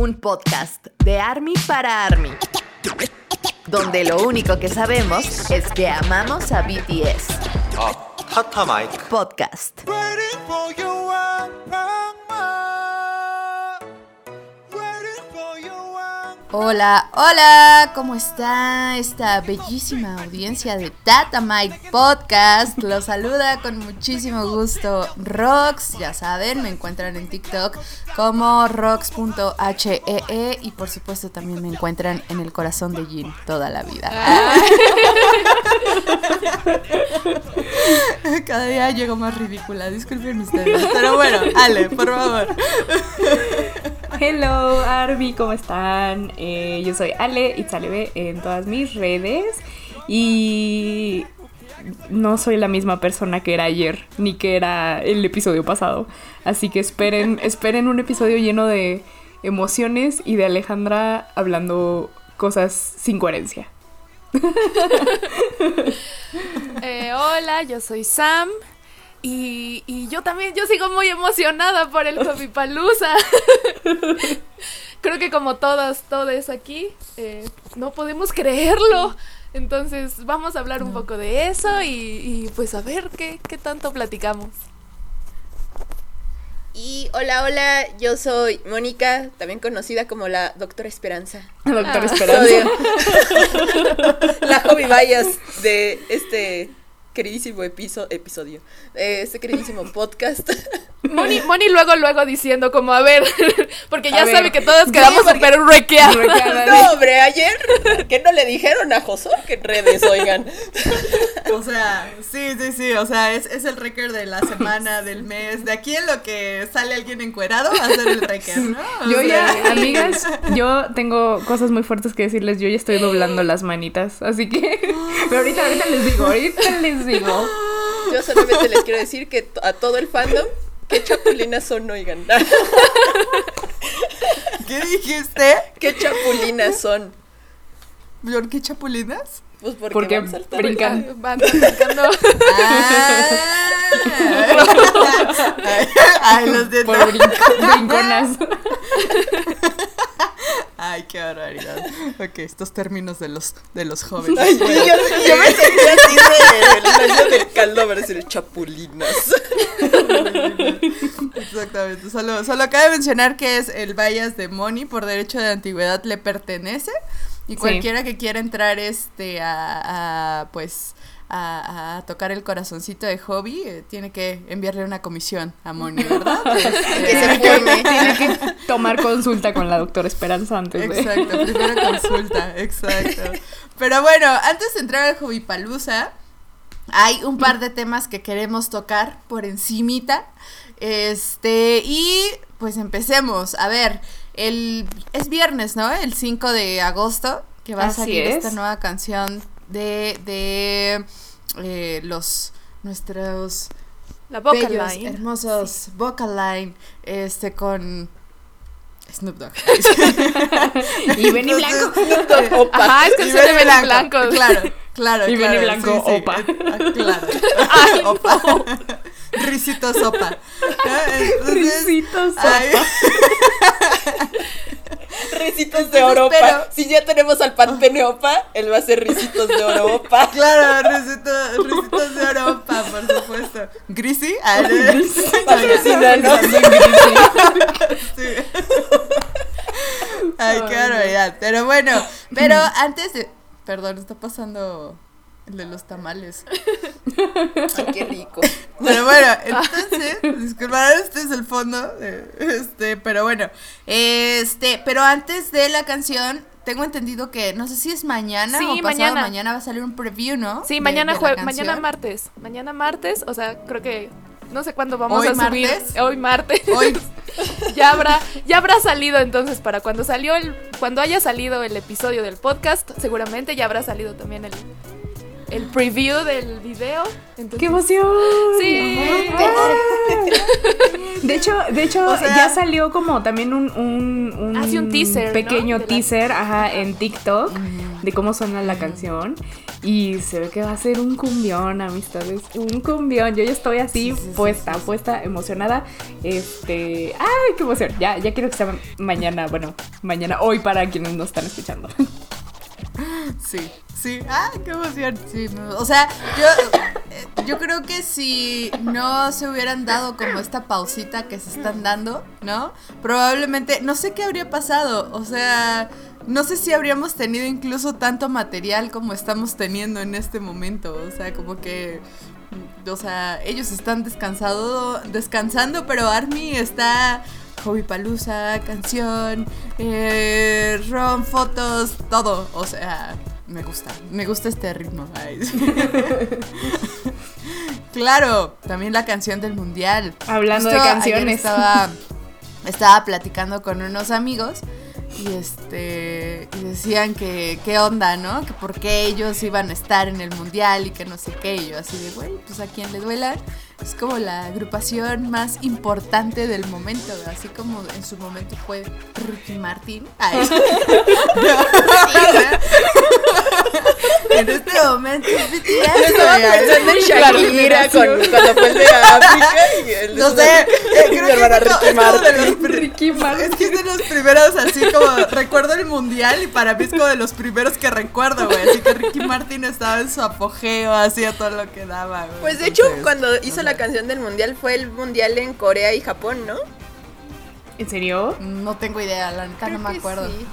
un podcast de Army para Army, donde lo único que sabemos es que amamos a BTS. Ah, podcast. Hola, hola, ¿cómo está esta bellísima audiencia de Tata Mike Podcast? Los saluda con muchísimo gusto Rox, ya saben, me encuentran en TikTok como rox.hee E y por supuesto también me encuentran en el corazón de Jin toda la vida. Cada día llego más ridícula, disculpen ustedes, pero bueno, Ale, por favor. Hello Army, ¿cómo están? Eh, yo soy Ale Itzalebe en todas mis redes y no soy la misma persona que era ayer ni que era el episodio pasado. Así que esperen, esperen un episodio lleno de emociones y de Alejandra hablando cosas sin coherencia. Eh, hola, yo soy Sam. Y, y yo también, yo sigo muy emocionada por el Palusa. Creo que como todas, todos aquí, eh, no podemos creerlo. Entonces vamos a hablar un poco de eso y, y pues a ver qué, qué tanto platicamos. Y hola, hola, yo soy Mónica, también conocida como la Doctora Esperanza. Doctor Ah. Esperanza. la hobby bias de este queridísimo episo- episodio, este queridísimo podcast. Moni, Moni luego, luego diciendo como, a ver, porque ya A ver. sabe que todos quedamos porque- súper requeados. no, hombre, ayer, ¿qué no le dijeron a Josué que en redes, oigan? O sea, sí, sí, sí, o sea, es, es el récord de la semana, del mes, de aquí en lo que sale alguien encuerado va a ser el récord, ¿no? O Yo sea, ya, amigas, yo tengo cosas muy fuertes que decirles. Yo ya estoy doblando las manitas, así que. Pero ahorita, ahorita les digo, ahorita les digo. Yo solamente les quiero decir que a todo el fandom, qué chapulinas son, oigan. ¿Qué dijiste? qué chapulinas son. ¿Por qué chapulinas? Pues porque, Porque van saltando. brincan. Van brincando. Ah. Ay, los de Por brinco- brinconas. Ay, qué barbaridad. Ok, estos términos de los de los jóvenes. Ay, yo, me sentía así de el año del caldo, a decir chapulinas. Exactamente. Solo, solo cabe mencionar que es el bias de Moni por derecho de antigüedad le pertenece. Y Sí. cualquiera que quiera entrar este a, a, pues a, a tocar el corazoncito de hobby eh, tiene que enviarle una comisión a Moni, ¿verdad? Este, Que se forme. Tiene que tomar consulta con la doctora Esperanza antes de. Exacto, primera consulta, exacto. Pero bueno, antes de entrar al Hobby Palusa, hay un par de temas que queremos tocar por encimita. Este, y pues empecemos. A ver, el es viernes, ¿no? El 5 de agosto, que va a salir es. esta nueva canción de, de eh, los nuestros La vocal bellos, line. hermosos vocal line, este con Snoop Dogg. Y Benny Blanco. Ajá, es se de Benny Blanco. Claro, claro. Y Benny claro, Blanco, sí, sí, opa. eh, ah, claro. opa. Risito sopa. Ah, Entonces, Risitos. Risitos de oro, pero- opa. Si ya tenemos al Pantene Opa, él va a ser risitos de oro, opa. claro, risito- risitos de Europa, por supuesto. Grisi, ah, Patrocínanos. Sí. Ay, qué barbaridad. Pero bueno, pero antes de. Perdón, está pasando el de los tamales. Ay, qué rico. Pero bueno, entonces, disculparán, este es el fondo. de- Este, pero bueno. Este, pero antes de la canción, tengo entendido que no sé si es mañana Sí, o pasado mañana. mañana. va a salir un preview, ¿no? Sí, De- mañana de mañana martes. Mañana martes, o sea, creo que no sé cuándo vamos ¿Hoy a subir. martes? Hoy martes. Hoy, ya habrá ya habrá salido entonces para cuando salió el cuando haya salido el episodio del podcast, seguramente ya habrá salido también el el preview del video. Entonces, ¡Qué emoción! Sí. De hecho, de hecho O sea- ya salió como también un, un, un Hace un teaser, ¿no? pequeño la- teaser ajá, en TikTok de cómo suena la canción. Y se ve que va a ser un cumbión, amistades. Un cumbión. Yo ya estoy así, Sí, sí, sí, puesta, sí, sí. puesta, emocionada. Este. ¡Ay, qué emoción! Ya, ya quiero que sea mañana. Bueno, mañana, hoy para quienes nos están escuchando. Sí, sí. Ah, qué emoción. O sea, yo, eh, yo creo que si no se hubieran dado como esta pausita que se están dando, ¿no? Probablemente, no sé qué habría pasado. O sea, no sé si habríamos tenido incluso tanto material como estamos teniendo en este momento. O sea, como que... O sea, ellos están descansado, descansando, pero Army está Hobby Palusa, canción, eh, ron, fotos, todo. O sea, me gusta, me gusta este ritmo. Claro, también la canción del mundial. Hablando de Justo canciones. Estaba, estaba platicando con unos amigos y este y decían que qué onda, ¿no? Que por qué ellos iban a estar en el mundial y que no sé qué. Y yo así de, güey, pues a quien le duela. Es como la agrupación más importante del momento, así como en su momento fue Ricky Martin. Ay. en este momento es BTS, Yo estaba pensando en Shakira con, cuando fue el de África y el No sé, eh, creo que es Ricky es como de Martin. los Ricky Martin. Es que es de los primeros, así como recuerdo el mundial y para mí es como de los primeros que recuerdo, güey. Así que Ricky Martin estaba en su apogeo, hacía todo lo que daba, güey. Pues de hecho, Entonces, cuando hizo la canción del mundial fue el mundial en Corea y Japón, ¿no? ¿En serio? No tengo idea, la neta no me que acuerdo. sí.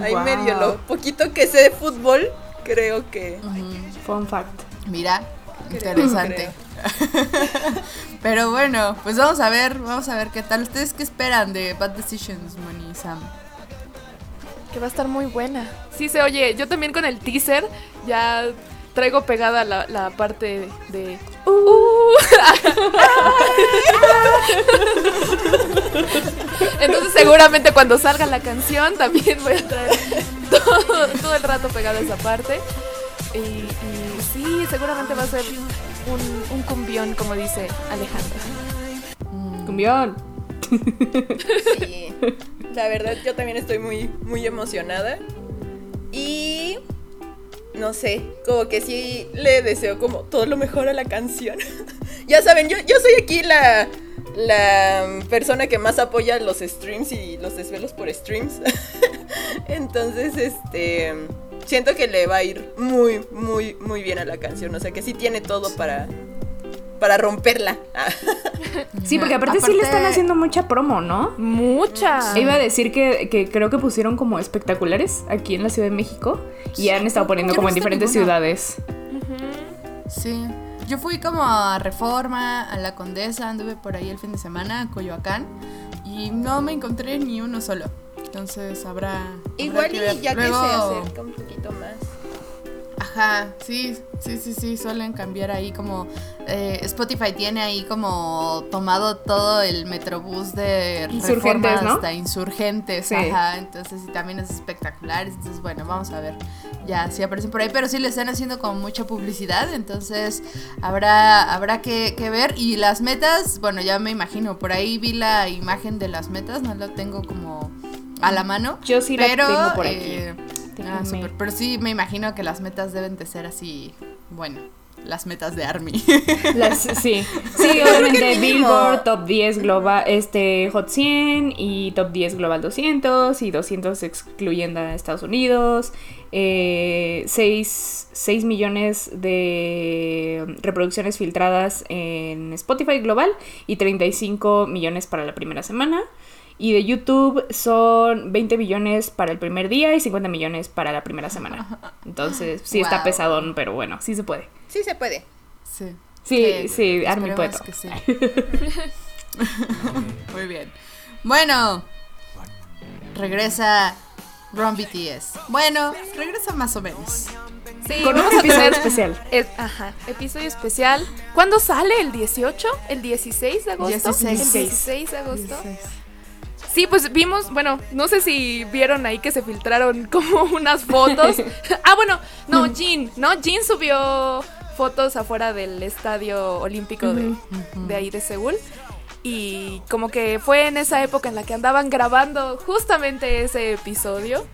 Ahí Guau. medio lo poquito que sé de fútbol, creo que. Fun fact. Mira, Creo, interesante. Pero bueno, pues vamos a ver, vamos a ver qué tal. ¿Ustedes qué esperan de Bad Decisions, Moni y Sam? Que va a estar muy buena. Sí se oye, yo también con el teaser ya traigo pegada la, la parte de... Uh. Entonces seguramente cuando salga la canción también voy a traer todo, todo el rato pegada esa parte. Y, y sí, seguramente va a ser un, un cumbión, como dice Alejandra. Cumbión. Sí. La verdad, yo también estoy muy, muy emocionada. Y. No sé, como que sí le deseo como todo lo mejor a la canción. ya saben, yo, yo soy aquí la, la persona que más apoya los streams y los desvelos por streams. Entonces, este. Siento que le va a ir muy, muy, muy bien a la canción. O sea que sí tiene todo para. Para romperla. Sí, porque aparte, sí le están haciendo mucha promo, ¿no? Mucha. Iba a decir que, que creo que pusieron como espectaculares aquí en la Ciudad de México y han estado poniendo como no en diferentes ninguna. ciudades. Sí. Yo fui como a Reforma, a La Condesa, anduve por ahí el fin de semana, a Coyoacán, y no me encontré ni uno solo. Entonces habrá. habrá Igual que y ver. ya Luego- que se acerca un poquito más. Ajá, sí, sí, sí, sí, suelen cambiar ahí como eh, Spotify tiene ahí como tomado todo el metrobús de Insurgentes, hasta insurgentes, Sí. ajá, entonces sí, también es espectacular, entonces bueno, vamos a ver, ya sí aparecen por ahí, pero sí le están haciendo como mucha publicidad, entonces habrá, habrá que, que ver y las metas, bueno, ya me imagino, por ahí vi la imagen de las metas, no la tengo como a la mano. Yo sí la pero, tengo por aquí. eh, Ah, súper. Pero sí, me imagino que las metas deben de ser así, bueno, las metas de Army. Las- sí, sí, obviamente. Billboard, Top 10 Global, este Hot 100 y Top 10 Global 200 y 200 excluyendo a Estados Unidos. 6, millones de reproducciones filtradas en Spotify global y 35 millones para la primera semana. Y de YouTube son 20 millones para el primer día y 50 millones para la primera semana. Entonces, sí está pesadón, pero bueno, sí se puede. Sí se puede. sí. Sí, sí, Army esperemos puede que sí. Muy bien. Bueno, regresa Ron BTS. Bueno, regresa más o menos. Sí, Con un episodio especial. Es- ajá, episodio especial. ¿Cuándo sale? ¿El 18? ¿El 16 de agosto? 16. ¿El 16 de agosto? 16. Sí, pues vimos, bueno, no sé si vieron ahí que se filtraron como unas fotos. ah, bueno, no, Jean, ¿no? Jean subió fotos afuera del estadio olímpico de, de ahí de Seúl. Y como que fue en esa época en la que andaban grabando justamente ese episodio.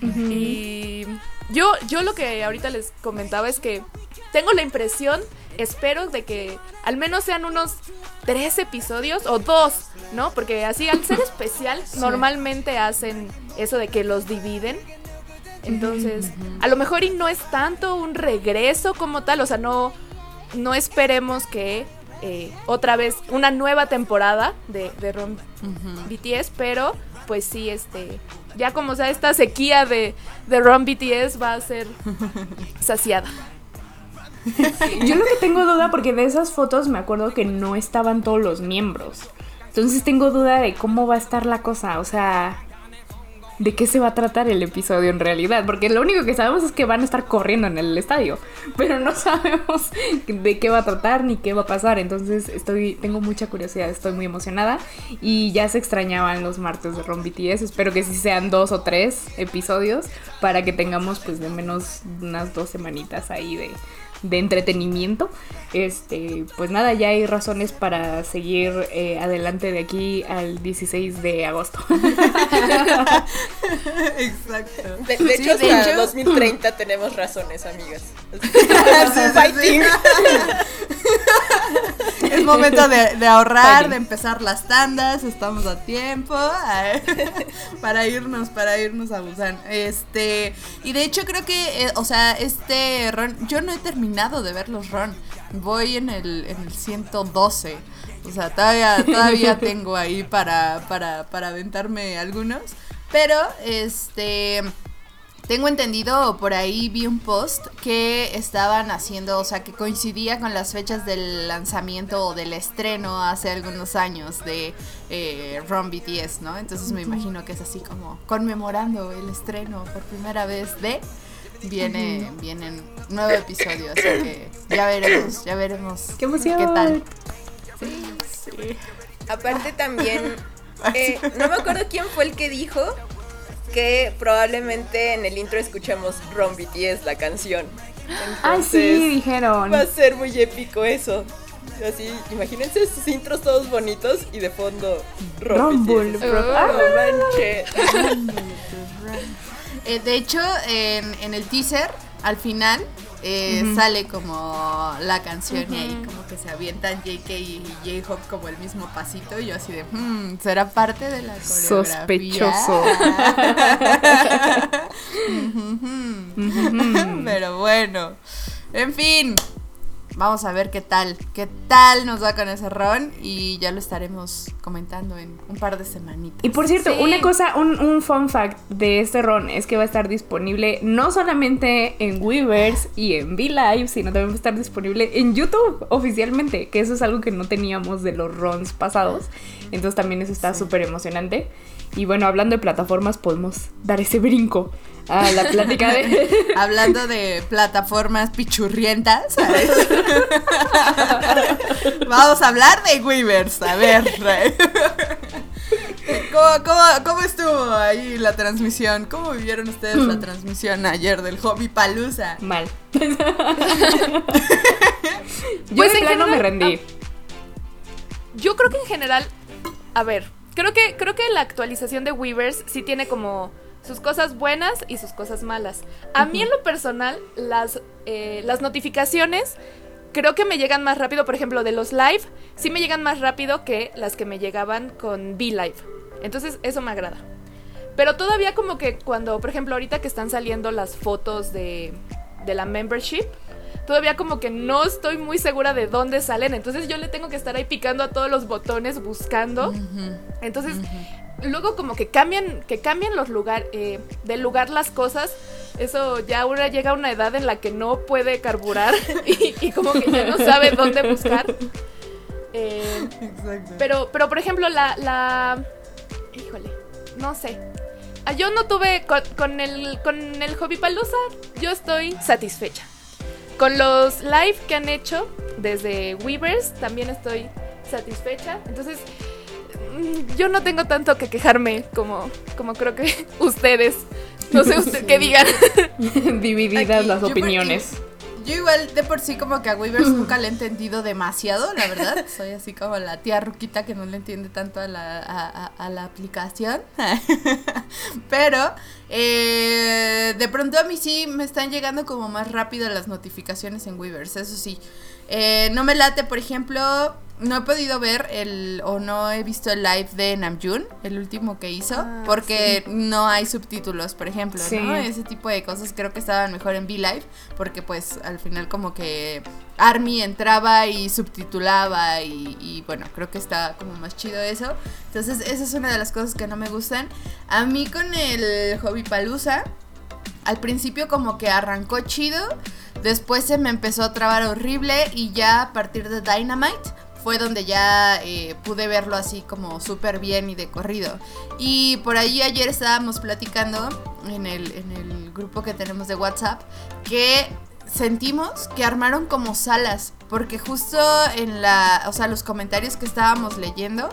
Y yo, yo lo que ahorita les comentaba es que tengo la impresión, espero de que al menos sean unos tres episodios o dos, ¿no? Porque así al ser especial normalmente hacen eso de que los dividen. Entonces, a lo mejor y no es tanto un regreso como tal, o sea, no, no esperemos que eh, otra vez una nueva temporada de, de Ron BTS, pero pues sí, este, ya como sea esta sequía de, de Ron BTS va a ser saciada. Yo lo que tengo duda, porque de esas fotos me acuerdo que no estaban todos los miembros. Entonces tengo duda de cómo va a estar la cosa. O sea, de qué se va a tratar el episodio en realidad. Porque lo único que sabemos es que van a estar corriendo en el estadio. Pero no sabemos de qué va a tratar ni qué va a pasar. Entonces estoy, tengo mucha curiosidad, estoy muy emocionada. Y ya se extrañaban los martes de Ron. Espero que sí sean dos o tres episodios. Para que tengamos pues de menos unas dos semanitas ahí de, de entretenimiento. Este, pues nada, ya hay razones para seguir eh, adelante de aquí al 16 de agosto. Exacto. De, de Sí, hecho, de hasta hecho- 2030 tenemos razones, amigas. Sí, sí, Fighting. Es momento de, de ahorrar, Fighting. de empezar las tandas, estamos a tiempo para irnos, para irnos a Busan. Este, y de hecho creo que, eh, o sea, este Ron, yo no he terminado de ver los Ron, voy en el, en el 112. O sea, todavía, todavía tengo ahí para, para, para aventarme algunos. Pero, este, tengo entendido, por ahí vi un post que estaban haciendo, o sea, que coincidía con las fechas del lanzamiento o del estreno hace algunos años de eh, Ron BTS, ¿no? Entonces me imagino que es así como conmemorando el estreno por primera vez de... Viene, viene un nuevo episodio, así que ya veremos, ya veremos ¡Qué emoción! qué tal. Aparte también, eh, no me acuerdo quién fue el que dijo que probablemente en el intro escuchamos Ron BTS, la canción. Ay, sí, Entonces, dijeron. Va a ser muy épico eso. Así, imagínense sus intros todos bonitos y de fondo Ron Rumble, BTS. No manches. Eh, de hecho, en, en el teaser, al final, eh, sale como la canción y ahí como que se avientan JK y J-Hope como el mismo pasito y yo así de, hmm, ¿será parte de la coreografía? Sospechoso. Pero bueno, en fin, vamos a ver qué tal, qué tal nos va con ese ron y ya lo estaremos comentando en un par de semanitas. Y por cierto, Sí. una cosa, un, un fun fact de este ron es que va a estar disponible no solamente en Weavers y en V-Live, sino también va a estar disponible en YouTube oficialmente, que eso es algo que no teníamos de los rons pasados. Entonces también eso está súper emocionante. Y bueno, hablando de plataformas, podemos dar ese brinco a la plática de... Hablando de plataformas pichurrientas, ¿sabes? vamos a hablar de Weavers. A ver, ¿Cómo, cómo, cómo estuvo ahí la transmisión? ¿Cómo vivieron ustedes la transmisión ayer del Hobby Palusa? Mal. Yo Pues en plano me general- rendí. Yo creo que en general, a ver, creo que creo que la actualización de Weavers sí tiene como sus cosas buenas y sus cosas malas. A mí en lo personal, las, eh, las notificaciones creo que me llegan más rápido, por ejemplo, de los live, sí me llegan más rápido que las que me llegaban con V-Live. Entonces, eso me agrada. Pero todavía como que cuando, por ejemplo, ahorita que están saliendo las fotos de, de la membership, todavía como que no estoy muy segura de dónde salen. Entonces yo le tengo que estar ahí picando a todos los botones buscando. Entonces, luego como que cambian, que cambian los lugares, del lugar las cosas. Eso ya ahora llega a una edad en la que no puede carburar y, y como que ya no sabe dónde buscar. Eh, Exacto. pero, pero por ejemplo, la, la. Híjole, no sé. Ah, Yo no tuve. Con, con el, con el Hobby Palusa, yo estoy satisfecha. Con los live que han hecho desde Weavers, también estoy satisfecha. Entonces, yo no tengo tanto que quejarme como, como creo que ustedes. No sé usted qué digan. Divididas Aquí, las opiniones. Yo igual de por sí como que a Weavers nunca le he entendido demasiado, la verdad. Soy así como la tía ruquita que no le entiende tanto a la, a, a- a la aplicación. Pero eh, de pronto a mí sí me están llegando como más rápido las notificaciones en Weavers, eso sí. Eh, no me late, por ejemplo, no he podido ver el o no he visto el live de Namjoon, el último que hizo, Ah, porque no hay subtítulos, por ejemplo, Sí. ¿no? Ese tipo de cosas creo que estaban mejor en V-Live, porque pues al final como que Army entraba y subtitulaba y, y, bueno, creo que está como más chido eso. Entonces esa es una de las cosas que no me gustan. A mí con el Hobby Palusa, al principio como que arrancó chido, después se me empezó a trabar horrible y ya a partir de Dynamite fue donde ya eh, pude verlo así como súper bien y de corrido. Y por ahí ayer estábamos platicando en el, en el grupo que tenemos de WhatsApp que sentimos que armaron como salas, porque justo en la, o sea, los comentarios que estábamos leyendo,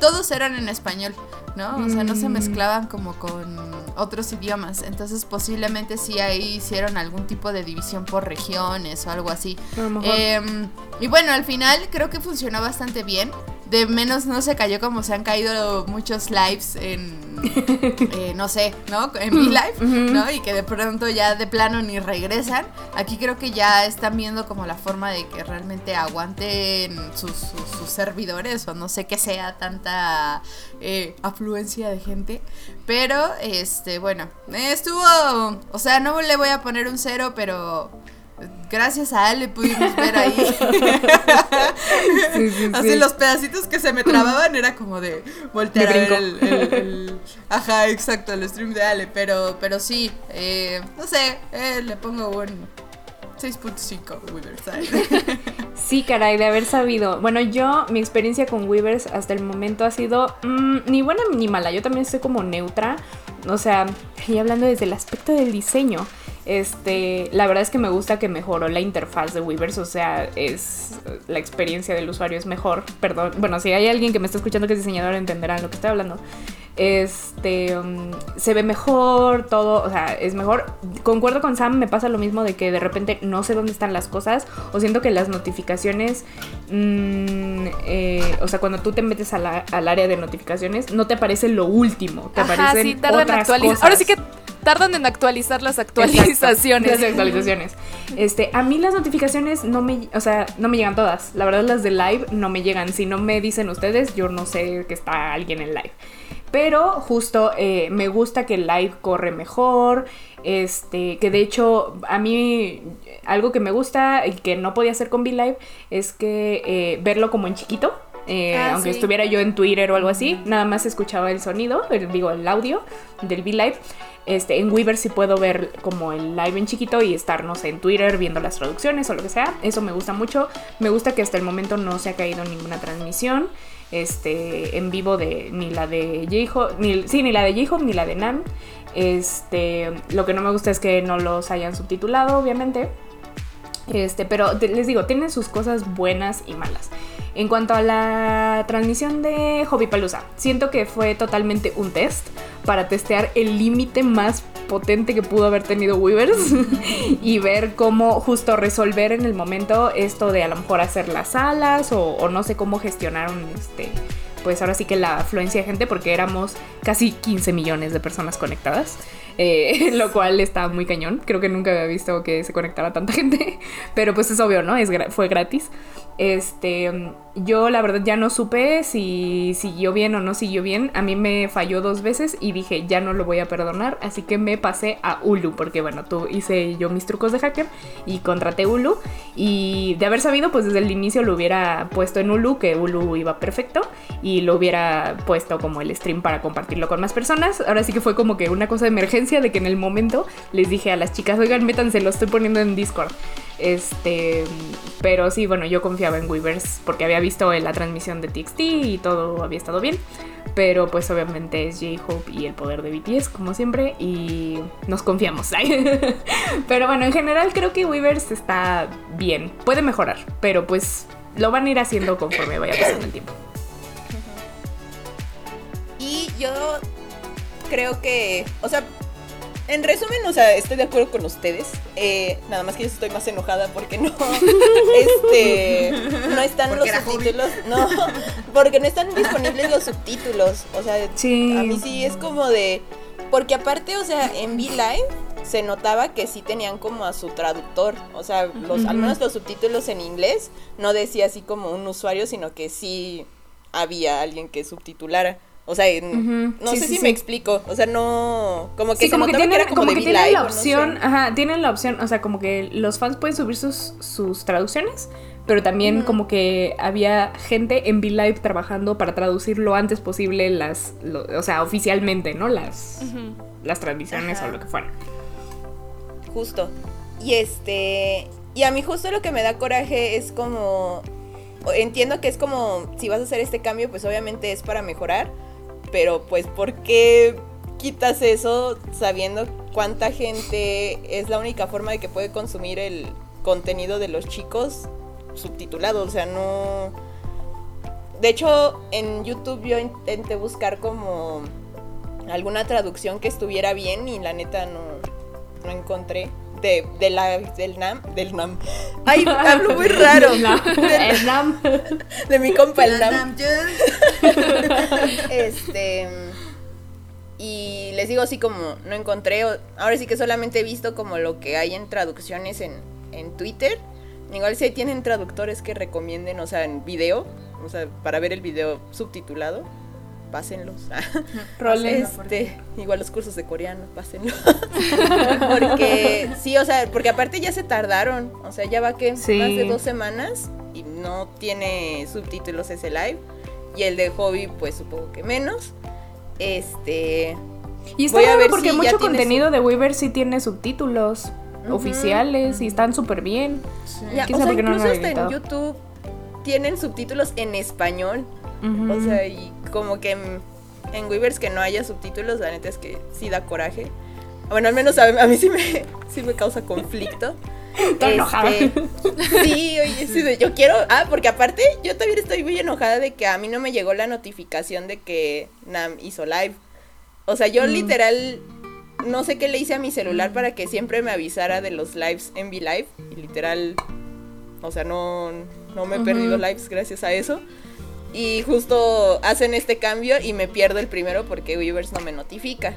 todos eran en español, ¿no? O sea, no se Mm. mezclaban como con otros idiomas, entonces posiblemente sí ahí hicieron algún tipo de división por regiones o algo así. Em, y bueno, al final creo que funcionó bastante bien. De menos no se cayó como se han caído muchos lives en, eh, no sé, ¿no? En mi Ujú. ¿no? Y que de pronto ya de plano ni regresan. Aquí creo que ya están viendo como la forma de que realmente aguanten sus, sus- sus servidores o no sé qué sea tanta eh, afluencia de gente. Pero, este, bueno, estuvo, o sea, no le voy a poner un cero, pero... Gracias a él le pudimos ver ahí. Sí, sí, Así sí. los pedacitos que se me trababan era como de voltear De a ver brinco. el, el- el- Ajá, exacto, el stream de Ale. Pero, pero sí, eh, no sé, eh, le pongo un 6.5 Witherside. Sí, caray, de haber sabido. Bueno, yo, mi experiencia con Weavers hasta el momento ha sido mm, ni buena ni mala. Yo también estoy como neutra. O sea, y hablando desde el aspecto del diseño. Este, la verdad es que me gusta que mejoró la interfaz de Weavers, o sea, es la experiencia del usuario es mejor. Perdón, bueno, si hay alguien que me está escuchando que es diseñador entenderán lo que estoy hablando. Este, um, se ve mejor, todo, o sea, es mejor. Concuerdo con Sam, me pasa lo mismo de que de repente no sé dónde están las cosas o siento que las notificaciones, mm, eh, o sea, cuando tú te metes a la- al área de notificaciones, no te aparece lo último, te Ajá, aparecen sí, tardan en otras actualizar. cosas. Ahora sí que tardan en actualizar las Exacto, actualizaciones. Las actualizaciones. Este, a mí las notificaciones no me, o sea, no me llegan todas. La verdad las de live no me llegan. Si no me dicen ustedes, yo no sé que está alguien en live. Pero justo eh, me gusta que el live corre mejor. Este, que de hecho a mí algo que me gusta y que no podía hacer con V-Live es que eh, verlo como en chiquito. eh, Ah, aunque sí. estuviera yo en Twitter o algo así, nada más escuchaba el sonido, el- digo el audio del V-Live. Este, en Weaver sí puedo ver como el live en chiquito y estar, no sé, en Twitter viendo las traducciones o lo que sea. Eso me gusta mucho. Me gusta que hasta el momento no se ha caído ninguna transmisión. Este, en vivo de ni la de J-Hope, ni, sí, ni la de J-Hope ni la de Nan. Este, lo que no me gusta es que no los hayan subtitulado, obviamente. Este, pero les digo, tienen sus cosas buenas y malas. En cuanto a la transmisión de Hobby Palooza, siento que fue totalmente un test para testear el límite más potente que pudo haber tenido Weavers y ver cómo justo resolver en el momento esto de a lo mejor hacer las salas o, no sé cómo gestionaron este pues ahora sí que la afluencia de gente porque éramos casi 15 millones de personas conectadas, eh, lo cual está muy cañón. Creo que nunca había visto que se conectara tanta gente, pero pues es obvio, ¿no? Fue gratis. Este, yo la verdad ya no supe si siguió bien o no siguió bien. A mí me falló dos veces y dije, ya no lo voy a perdonar, así que me pasé a Hulu, porque bueno, tú hice yo mis trucos de hacker y contraté Hulu. Y de haber sabido, pues desde el inicio lo hubiera puesto en Hulu, que Hulu iba perfecto, y lo hubiera puesto como el stream para compartirlo con más personas. Ahora sí que fue como que una cosa de emergencia de que en el momento les dije a las chicas, oigan, métanse, lo estoy poniendo en Discord. Este, pero sí, bueno, yo confiaba en Weavers porque había visto la transmisión de TXT y todo había estado bien. Pero pues obviamente es J-Hope y el poder de BTS, como siempre, y nos confiamos. pero bueno, en general creo que Weavers está bien. Puede mejorar, pero pues lo van a ir haciendo conforme vaya pasando el tiempo. yo creo que, o sea, en resumen, o sea, estoy de acuerdo con ustedes. Eh, nada más que yo estoy más enojada porque no, este, no están Porque los hobby. subtítulos, no, porque no están disponibles los subtítulos. O sea, Sí. a mí sí es como de, porque aparte, o sea, en V-Live se notaba que sí tenían como a su traductor, o sea, los, al menos los subtítulos en inglés no decía así como un usuario, sino que sí había alguien que subtitulara. O sea, no sí, sé sí, si sí. me explico. O sea, no. Como que se como que tienen, era como, como de que tienen la o no sé. opción, ajá, tienen la opción, o sea, como que los fans pueden subir sus, sus traducciones, pero también como que había gente en V-Live trabajando para traducir lo antes posible las, lo- o sea, oficialmente, ¿no? Las, las transmisiones o lo que fuera. Justo. Y este. Y a mí justo lo que me da coraje es como. Entiendo que es como. Si vas a hacer este cambio, pues obviamente es para mejorar. Pero pues, ¿por qué quitas eso sabiendo cuánta gente es la única forma de que puede consumir el contenido de los chicos subtitulado? O sea, no. De hecho, en YouTube yo intenté buscar como alguna traducción que estuviera bien y la neta no, no encontré. De, de la, del NAM, del NAM. Ay, hablo muy raro. El NAM. Del- El NAM. de mi compa el NAM. Este. Y les digo así como, no encontré. Ahora sí que solamente he visto como lo que hay en traducciones en, en Twitter. Igual si tienen traductores que recomienden, o sea, en video. O sea, para ver el video subtitulado. Pásenlos. Rolen. Este, igual los cursos de coreano, pásenlos. porque, sí, o sea, porque aparte ya se tardaron. O sea, ya va que Sí. más de dos semanas y no tiene subtítulos ese live. Y el de hobby, pues supongo que menos. Este. Y está Voy a raro ver porque si mucho contenido de Weaver sí tiene subtítulos oficiales y están súper bien. Ya, ¿Quién o sea, sabe por qué no incluso han hasta en? YouTube tienen subtítulos en español. O sea, y como que en, en Weavers que no haya subtítulos, la neta es que sí da coraje. Bueno, al menos a, a mí sí me, sí me causa conflicto. Estoy enojada. Sí, oye, sí, yo quiero. Ah, porque aparte, yo también estoy muy enojada de que a mí no me llegó la notificación de que Nam hizo live. O sea, Mm. yo literal no sé qué le hice a mi celular para que siempre me avisara de los lives en V-Live. Y literal, o sea, no, no me he perdido lives gracias a eso. Y justo hacen este cambio y me pierdo el primero porque Weavers no me notifica.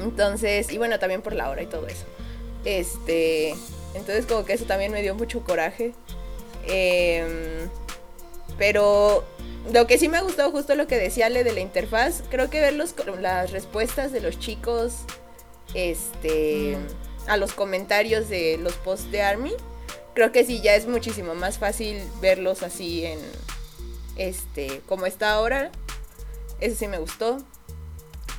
Entonces, y bueno, también por la hora y todo eso. Este, entonces como que eso también me dio mucho coraje. Em, pero lo que sí me ha gustado justo lo que decía Ale de la interfaz, creo que ver los, las respuestas de los chicos este a los comentarios de los posts de Army, creo que sí ya es muchísimo más fácil verlos así en este como está ahora. Eso sí me gustó.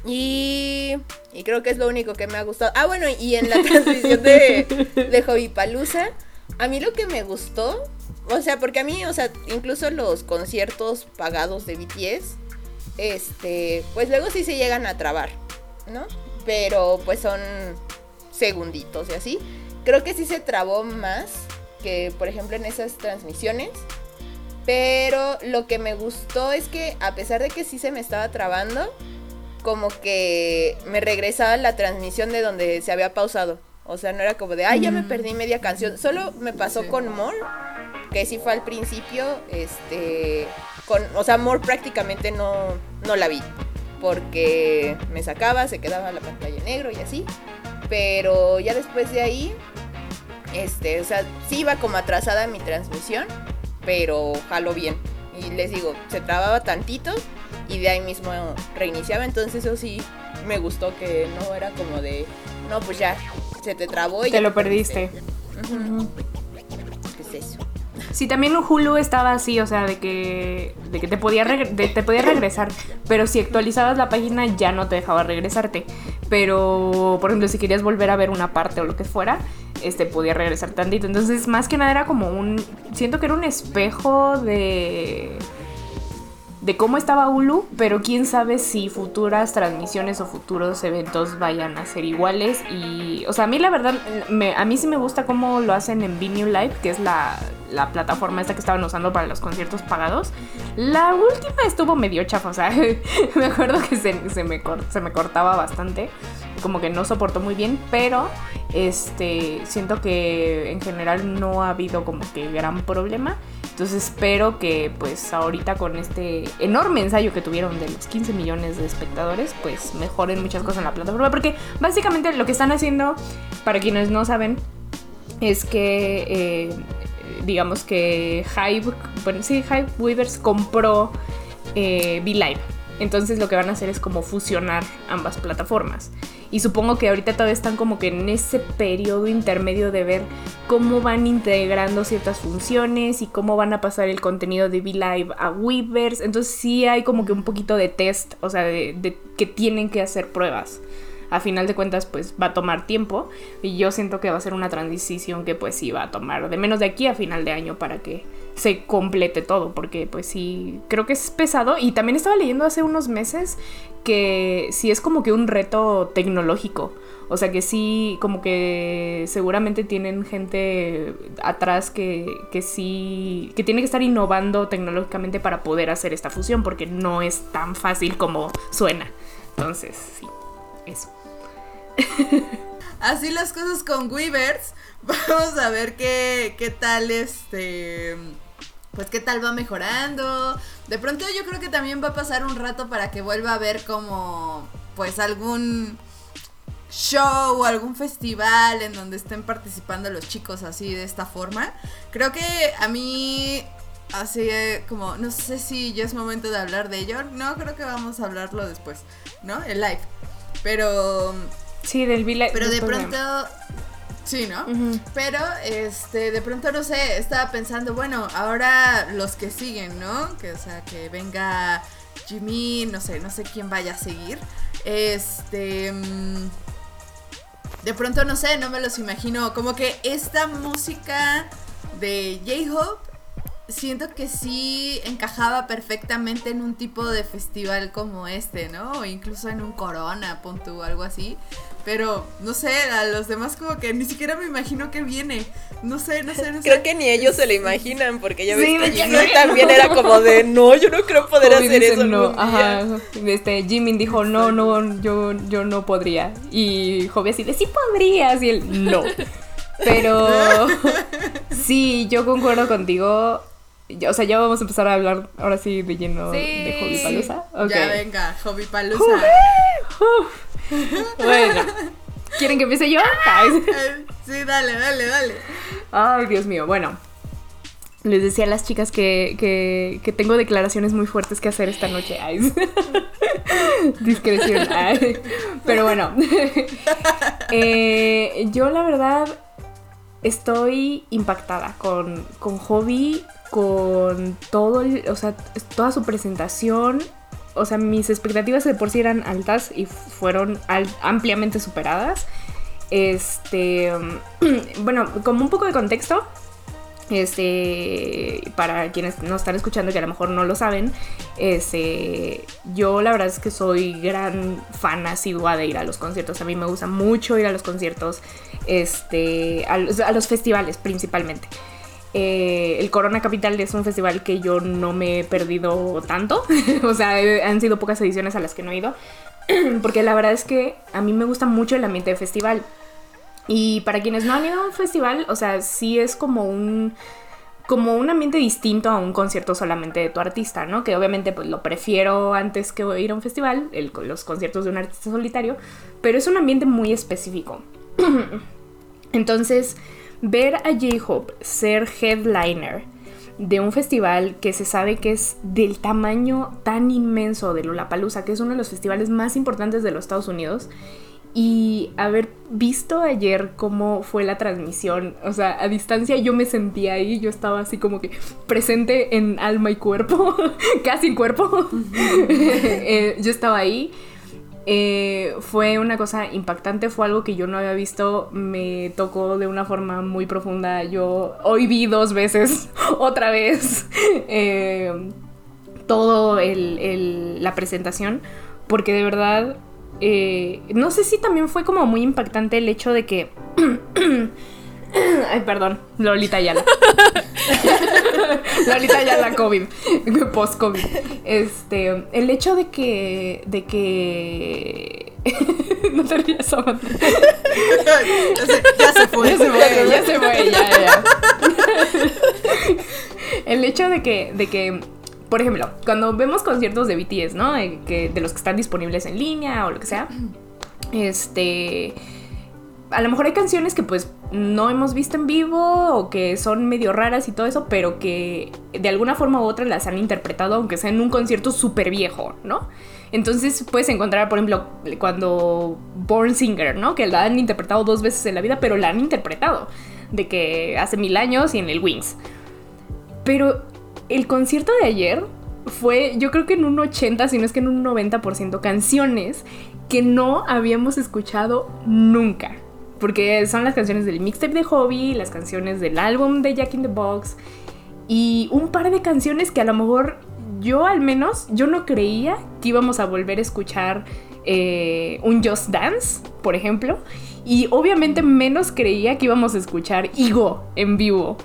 Y, y creo que es lo único que me ha gustado. Ah, bueno, y en la transmisión de, de Hobby Palusa, a mí lo que me gustó, o sea, porque a mí, o sea, incluso los conciertos pagados de BTS, este, pues luego sí se llegan a trabar, ¿no? Pero pues son segunditos y así. Creo que sí se trabó más que, por ejemplo, en esas transmisiones. Pero lo que me gustó es que a pesar de que sí se me estaba trabando, como que me regresaba la transmisión de donde se había pausado. O sea, no era como de, ay, ya me perdí media canción. Solo me pasó con More, que sí fue al principio, este, con, o sea, More prácticamente no, no la vi. Porque me sacaba, se quedaba la pantalla en negro y así. Pero ya después de ahí, este, o sea, sí iba como atrasada mi transmisión, pero jaló bien. Y les digo, se trababa tantito y de ahí mismo reiniciaba. Entonces eso sí me gustó que no era como de, no, pues ya, se te trabó y Te ya lo perdiste. Ujú. Es eso. Sí, también Hulu estaba así, o sea, de que, de que te, podía de- te podía regresar, pero si actualizabas la página ya no te dejaba regresarte. Pero, por ejemplo, si querías volver a ver una parte o lo que fuera, este podía regresar tantito. Entonces, más que nada era como un... Siento que era un espejo de... de cómo estaba Hulu, pero quién sabe si futuras transmisiones o futuros eventos vayan a ser iguales. Y, o sea, a mí la verdad, me- a mí sí me gusta cómo lo hacen en Vimeo Live, que es la, la plataforma esta que estaban usando para los conciertos pagados. La última estuvo medio chafa, o sea, me acuerdo que se, me, se me cortaba bastante, como que no soportó muy bien, pero este, siento que en general no ha habido como que gran problema. Entonces espero que pues ahorita con este enorme ensayo que tuvieron de los 15 millones de espectadores, pues mejoren muchas cosas en la plataforma. Porque básicamente lo que están haciendo, para quienes no saben, es que eh, digamos que Hive, bueno, sí, Hive Weavers compró eh, V-Live. Entonces lo que van a hacer es como fusionar ambas plataformas. Y supongo que ahorita todavía están como que en ese periodo intermedio de ver cómo van integrando ciertas funciones y cómo van a pasar el contenido de V-Live a Weavers. Entonces sí hay como que un poquito de test, o sea, de, de que tienen que hacer pruebas a final de cuentas pues va a tomar tiempo y yo siento que va a ser una transición que pues sí va a tomar de menos de aquí a final de año para que se complete todo porque pues sí creo que es pesado y también estaba leyendo hace unos meses que sí es como que un reto tecnológico o sea que sí como que seguramente tienen gente atrás que, que sí que tiene que estar innovando tecnológicamente para poder hacer esta fusión porque no es tan fácil como suena entonces sí eso Así las cosas con Weavers. Vamos a ver qué, qué tal este. Pues qué tal va mejorando. De pronto yo creo que también va a pasar un rato para que vuelva a ver como. Pues algún show o algún festival en donde estén participando los chicos así de esta forma. Creo que a mí así eh, como no sé si ya es momento de hablar de ello. No, creo que vamos a hablarlo después, ¿no? El live. Pero Sí, del Vila. pero de pronto. Sí, ¿no? Pero, este, de pronto, no sé, estaba pensando, bueno, ahora los que siguen, ¿no? Que, o sea, que venga Jimmy, no sé, no sé quién vaya a seguir. Este. mm, De pronto, no sé, no me los imagino. Como que esta música de J-Hope, siento que sí encajaba perfectamente en un tipo de festival como este, ¿no? O incluso en un Corona, pon algo así. Pero, no sé, a los demás como que ni siquiera me imagino que viene. No sé, no sé, no sé. Creo que ni ellos se lo imaginan, porque ya ves Sí, que de que Jimmy no. también era como de, no, yo no creo poder hacer eso. no, algún día". ajá. Este, Jimin dijo, no, no, yo, yo no podría. Y Jovi así de, sí podrías. Y él, no. Pero sí, yo concuerdo contigo. O sea, ya vamos a empezar a hablar ahora sí de lleno Sí. de Hobby Palusa. Ya venga, Hobby Palusa. Bueno, ¿quieren que empiece yo? Ay. sí, dale, dale, dale. Ay, Dios mío. Bueno, les decía a las chicas que, que, que tengo declaraciones muy fuertes que hacer esta noche. Ay. Discreción. Ay. Pero bueno, Eh, yo la verdad estoy impactada con, con Hobby, con todo, el- o sea, toda su presentación. O sea, mis expectativas de por sí eran altas y fueron ampliamente superadas. Este, bueno, como un poco de contexto, este, para quienes nos están escuchando que a lo mejor no lo saben, este, yo la verdad es que soy gran fan asidua de ir a los conciertos. A mí me gusta mucho ir a los conciertos, este, a los festivales principalmente. Eh, el Corona Capital es un festival que yo no me he perdido tanto. o sea, eh, han sido pocas ediciones a las que no he ido. Porque la verdad es que a mí me gusta mucho el ambiente de festival. Y para quienes no han ido a un festival, o sea, sí es como un como un ambiente distinto a un concierto solamente de tu artista, ¿no? Que obviamente pues lo prefiero antes que ir a un festival, el- los conciertos de un artista solitario, pero es un ambiente muy específico. Entonces, ver a J-Hope ser headliner de un festival que se sabe que es del tamaño tan inmenso de Lollapalooza, que es uno de los festivales más importantes de los Estados Unidos, y haber visto ayer cómo fue la transmisión, o sea, a distancia yo me sentía ahí, yo estaba así como que presente en alma y cuerpo, casi en cuerpo, Eh, yo estaba ahí. Eh, fue una cosa impactante, fue algo que yo no había visto, me tocó de una forma muy profunda. Yo hoy vi dos veces, otra vez, eh, todo el, la presentación, porque de verdad, eh, no sé si también fue como muy impactante el hecho de que... Ay, perdón, Lolita Ayala. Ahorita ya la COVID, post-COVID. Este, el hecho de que, de que... no te rías. Ya se, ya se fue. Ya se fue, ya se fue, ya, ya. El hecho de que, de que, por ejemplo, cuando vemos conciertos de BTS, ¿no? De, que, de los que están disponibles en línea o lo que sea, este... A lo mejor hay canciones que pues no hemos visto en vivo o que son medio raras y todo eso, pero que de alguna forma u otra las han interpretado, aunque sea en un concierto súper viejo, ¿no? Entonces puedes encontrar, por ejemplo, cuando Born Singer, ¿no? Que la han interpretado dos veces en la vida, pero la han interpretado. De que hace mil años y en el Wings. Pero el concierto de ayer fue, yo creo que en un 80, si no es que en un 90% canciones que no habíamos escuchado nunca. Porque son las canciones del mixtape de Hobby, las canciones del álbum de Jack in the Box y un par de canciones que a lo mejor yo al menos, yo no creía que íbamos a volver a escuchar eh, un Just Dance, por ejemplo. Y obviamente menos creía que íbamos a escuchar Igo en vivo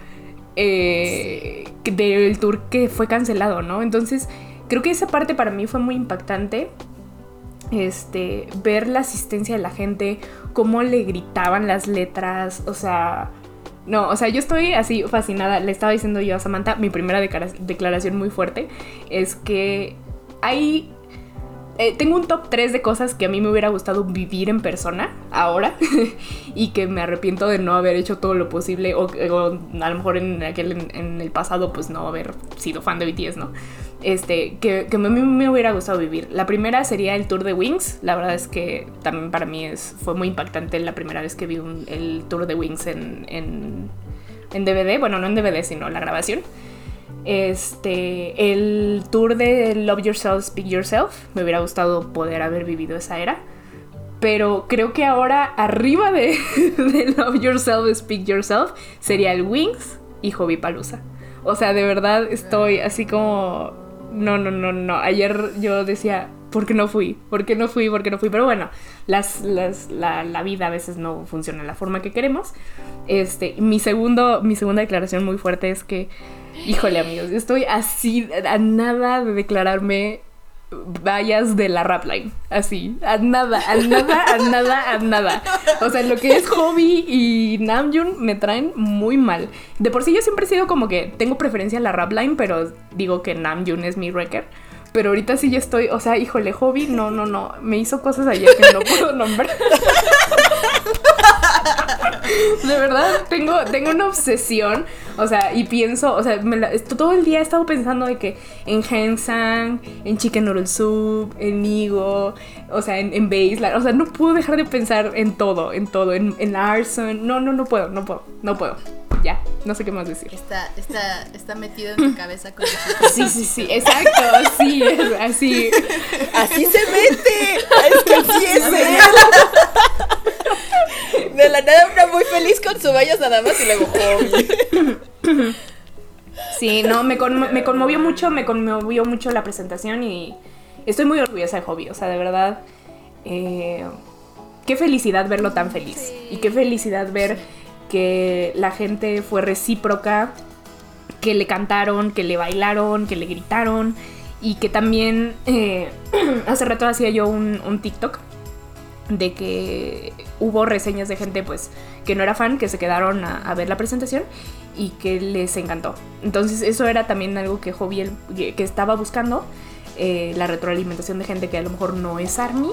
eh, del tour que fue cancelado, ¿no? Entonces, creo que esa parte para mí fue muy impactante. Este, ver la asistencia de la gente, cómo le gritaban las letras, o sea, no, o sea, yo estoy así fascinada. Le estaba diciendo yo a Samantha, mi primera declara- declaración muy fuerte es que hay... eh, tengo un top 3 de cosas que a mí me hubiera gustado vivir en persona ahora y que me arrepiento de no haber hecho todo lo posible o, o a lo mejor en, aquel, en, en el pasado pues no haber sido fan de BTS, ¿no? Este, que, que mí me hubiera gustado vivir. La primera sería el tour de Wings. La verdad es que también para mí es, fue muy impactante la primera vez que vi un- el tour de Wings en, en, DVD. Bueno, no en DVD, sino la grabación. Este, el tour de Love Yourself, Speak Yourself. Me hubiera gustado poder haber vivido esa era. Pero creo que ahora arriba de, Love Yourself, Speak Yourself sería el Wings y Hobby Palooza. O sea, de verdad estoy así como... No, no, no, no. Ayer yo decía, ¿por qué no fui? ¿Por qué no fui? ¿Por qué no fui? Pero bueno, las, las- la, la vida a veces no funciona de la forma que queremos. Este, mi, segundo, mi segunda declaración muy fuerte es que, híjole amigos, estoy así a nada de declararme vallas de la rap line. Así, a nada, a nada, a nada, a nada. O sea, lo que es Hobby y Namjoon me traen muy mal. De por sí yo siempre he sido como que tengo preferencia a la rap line, pero digo que Namjoon es mi wrecker. Pero ahorita sí ya estoy, o sea, híjole, Hobby, no, no, no. Me hizo cosas ayer que no puedo nombrar. De verdad, tengo, tengo una obsesión. O sea, y pienso, o sea, me la- esto- todo el día he estado pensando de que en Hensang, en Chicken Noodle Soup, en Nigo, o sea, en, en Baseline. O sea, no puedo dejar de pensar en todo, en todo, en, en Arson. No, no, no puedo, no puedo, no puedo. Ya, no sé qué más decir. Está, está, está metido en tu cabeza con. Sí, sí, sí, exacto, así así. Así se mete. Es que así es él. De la nada una muy feliz con su vallas nada más y luego hobby. Sí, no, me, conmo- me conmovió mucho, me conmovió mucho la presentación y estoy muy orgullosa de Hobby. O sea, de verdad, eh, qué felicidad verlo tan feliz. Y qué felicidad ver que la gente fue recíproca, que le cantaron, que le bailaron, que le gritaron y que también eh, hace rato hacía yo un, un TikTok de que hubo reseñas de gente pues que no era fan, que se quedaron a, ver la presentación y que les encantó. Entonces eso era también algo que Hobby que, estaba buscando, eh, la retroalimentación de gente que a lo mejor no es ARMY,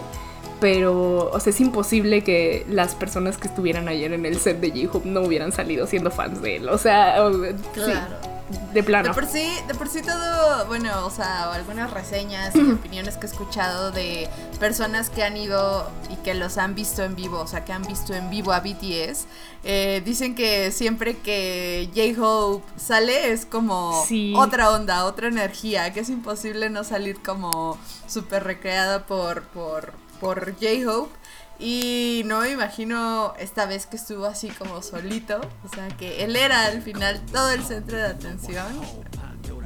pero o sea, es imposible que las personas que estuvieran ayer en el set de J-Hope no hubieran salido siendo fans de él. O sea, o- sí, Claro. De plano. De por sí, de por sí todo, bueno, o sea, algunas reseñas y opiniones que he escuchado de personas que han ido y que los han visto en vivo, o sea, que han visto en vivo a BTS, eh, dicen que siempre que J-Hope sale es como Sí. otra onda, otra energía, que es imposible no salir como súper recreada por, por, por J-Hope. Y no me imagino esta vez que estuvo así como solito. O sea, que él era al final todo el centro de atención.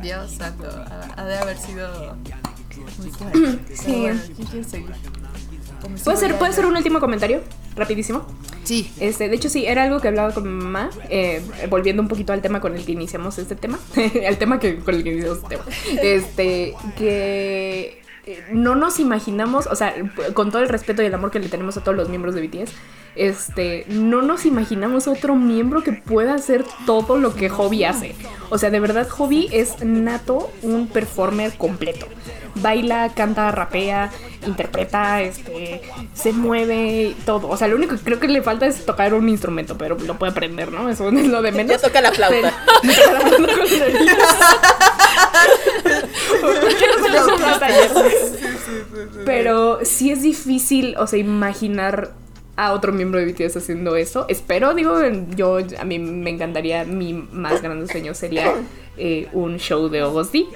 Dios santo, ha, ha de haber sido muy fuerte. Sí. ¿Puede ser, ¿Puede ser un último comentario? rapidísimo. Sí. Este, de hecho, sí, era algo que hablaba con mi mamá, eh, volviendo un poquito al tema con el que iniciamos este tema, al tema que, con el que iniciamos este tema, este, que no nos imaginamos, o sea, con todo el respeto y el amor que le tenemos a todos los miembros de BTS, este, no nos imaginamos otro miembro que pueda hacer todo lo que Hobby hace. O sea, de verdad, Hobby es nato un performer completo. Baila, canta, rapea, interpreta, este, se mueve, todo. O sea, lo único que creo que le falta es tocar un instrumento, pero lo puede aprender, ¿no? Eso es lo de menos. Ya toca la flauta. Pero sí es difícil, o sea, imaginar a otro miembro de BTS haciendo eso. Espero, digo, yo a mí me encantaría, mi más grande sueño sería eh, un show de Ogosdi.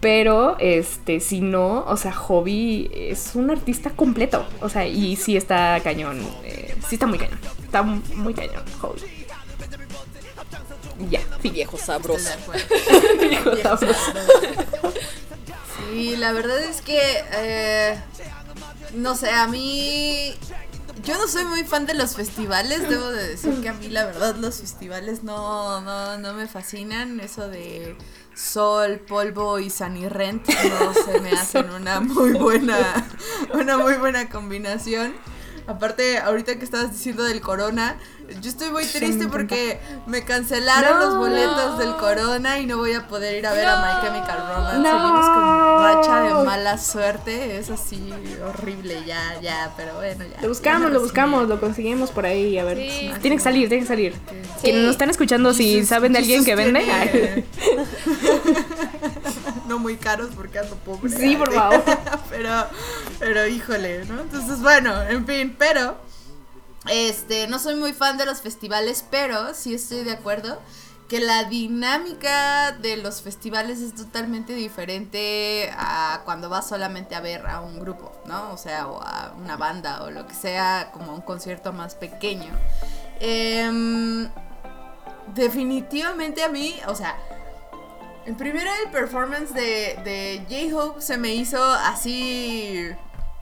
Pero, este, si no, o sea, Hobby es un artista completo. O sea, y sí está cañón. eh, sí está muy cañón. Está muy cañón, Hobby. Ya. Viejo sabroso. Viejo sabroso. Sí, la verdad es que, eh, no sé, a mí, yo no soy muy fan de los festivales, debo de decir que a mí la verdad los festivales no, no, no me fascinan, eso de sol, polvo y Sunny Rent no se me hacen una muy buena, una muy buena combinación. Aparte, ahorita que estabas diciendo del corona, yo estoy muy triste porque me cancelaron No. los boletos del corona y no voy a poder ir a ver a My Chemical Romance. No. Seguimos con racha de mala suerte. Es así horrible, ya, ya, pero bueno, ya. Lo buscamos, lo buscamos, lo conseguimos por ahí. A ver, Sí. tiene que salir, tiene que salir. Sí. Quienes nos están escuchando, si saben de alguien que vende, no muy caros porque ando pobre. Sí, por favor. pero, pero híjole, ¿no? Entonces, bueno, en fin, pero este, no soy muy fan de los festivales, pero sí estoy de acuerdo que la dinámica de los festivales es totalmente diferente a cuando vas solamente a ver a un grupo, ¿no? O sea, o a una banda o lo que sea, como un concierto más pequeño. Em, definitivamente a mí, o sea, en primera el performance de, de J-Hope se me hizo así,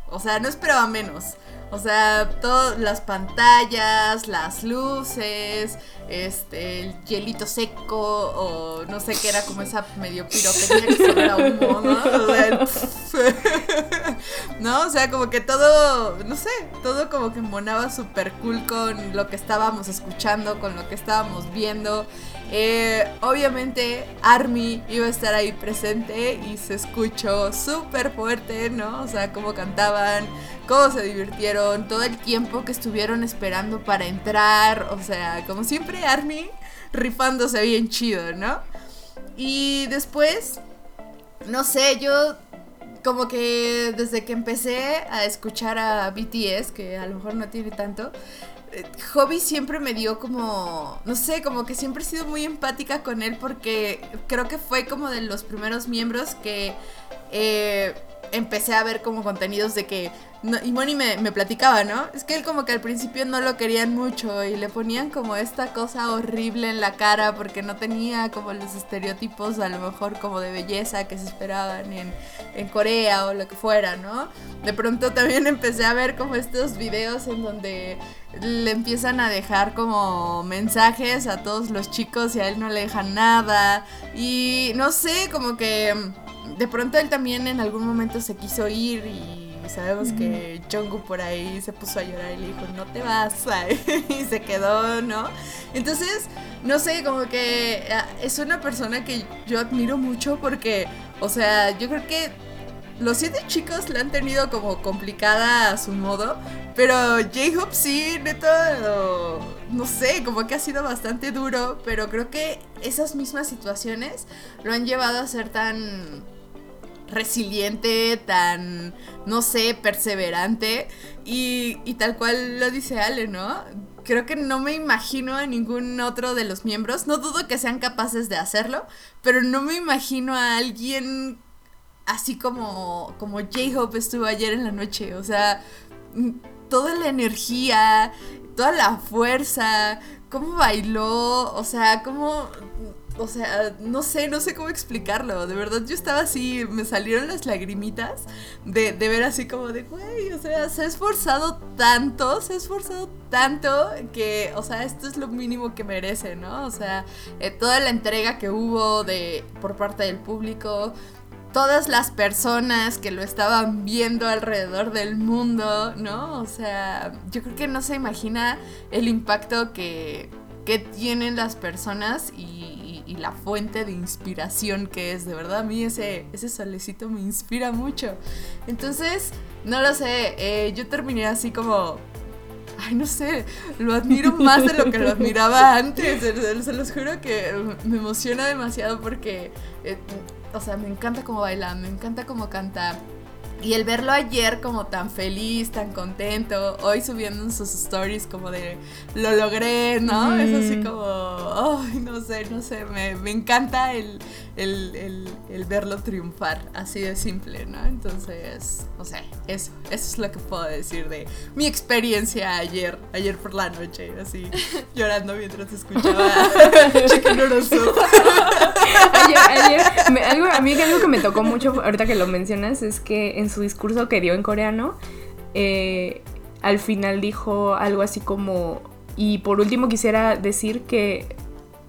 o sea, no esperaba menos. O sea, todas las pantallas, las luces, este, el hielito seco, o no sé qué era como esa medio pirotecnia que solo era humo, ¿no? O sea, ¿no? O sea, como que todo, no sé, todo como que monaba súper cool con lo que estábamos escuchando, con lo que estábamos viendo. Eh, obviamente Army iba a estar ahí presente y se escuchó súper fuerte, ¿no? O sea, cómo cantaban, cómo se divirtieron, todo el tiempo que estuvieron esperando para entrar, o sea, como siempre Army rifándose bien chido, ¿no? Y después, no sé, yo como que desde que empecé a escuchar a BTS, que a lo mejor no tiene tanto, eh, Hobby siempre me dio como, no sé, como que siempre he sido muy empática con él porque creo que fue como de los primeros miembros que eh, empecé a ver como contenidos de que, y Moni me, me platicaba, ¿no? Es que él como que al principio no lo querían mucho y le ponían como esta cosa horrible en la cara porque no tenía como los estereotipos a lo mejor como de belleza que se esperaban en, en Corea o lo que fuera, ¿no? De pronto también empecé a ver como estos videos en donde le empiezan a dejar como mensajes a todos los chicos y a él no le dejan nada. Y no sé, como que de pronto él también en algún momento se quiso ir y sabemos que Jungkook por ahí se puso a llorar y le dijo, no te vas, y se quedó, ¿no? Entonces, no sé, como que ah, es una persona que yo admiro mucho porque, o sea, yo creo que los siete chicos la han tenido como complicada a su modo, pero J-Hope sí, neta, no, sé, como que ha sido bastante duro, pero creo que esas mismas situaciones lo han llevado a ser tan resiliente, tan, no sé, perseverante y, y tal cual lo dice Ale, ¿no? Creo que no me imagino a ningún otro de los miembros, no dudo que sean capaces de hacerlo, pero no me imagino a alguien así como, como J-Hope estuvo ayer en la noche. O sea, toda la energía, toda la fuerza, cómo bailó, o sea, cómo... o sea, no sé, no sé cómo explicarlo. De verdad, yo estaba así, me salieron las lagrimitas de, de ver así como de, güey, o sea, se ha esforzado tanto, se ha esforzado tanto que, o sea, esto es lo mínimo que merece, ¿no? O sea, eh, toda la entrega que hubo de, por parte del público, todas las personas que lo estaban viendo alrededor del mundo, ¿no? O sea, yo creo que no se imagina el impacto que, que tienen las personas y, la fuente de inspiración que es. De verdad, a mí ese, ese solecito me inspira mucho. Entonces, no lo sé, eh, yo terminé así como... Ay, no sé, lo admiro más de lo que lo admiraba antes. Se los juro que me emociona demasiado porque, eh, o sea, me encanta cómo baila, me encanta cómo canta. Y el verlo ayer como tan feliz, tan contento, hoy subiendo en sus stories como de lo logré, ¿no? Es así como, ay, no sé, no sé, me, me encanta el, el, el- el verlo triunfar, así de simple, ¿no? Entonces, no sé, eso, eso es lo que puedo decir de mi experiencia ayer, ayer por la noche, así, llorando mientras escuchaba Chicken ayer, ayer, me- algo, a mí algo que me tocó mucho ahorita que lo mencionas es que en su discurso que dio en coreano, eh, al final dijo algo así como, y por último quisiera decir que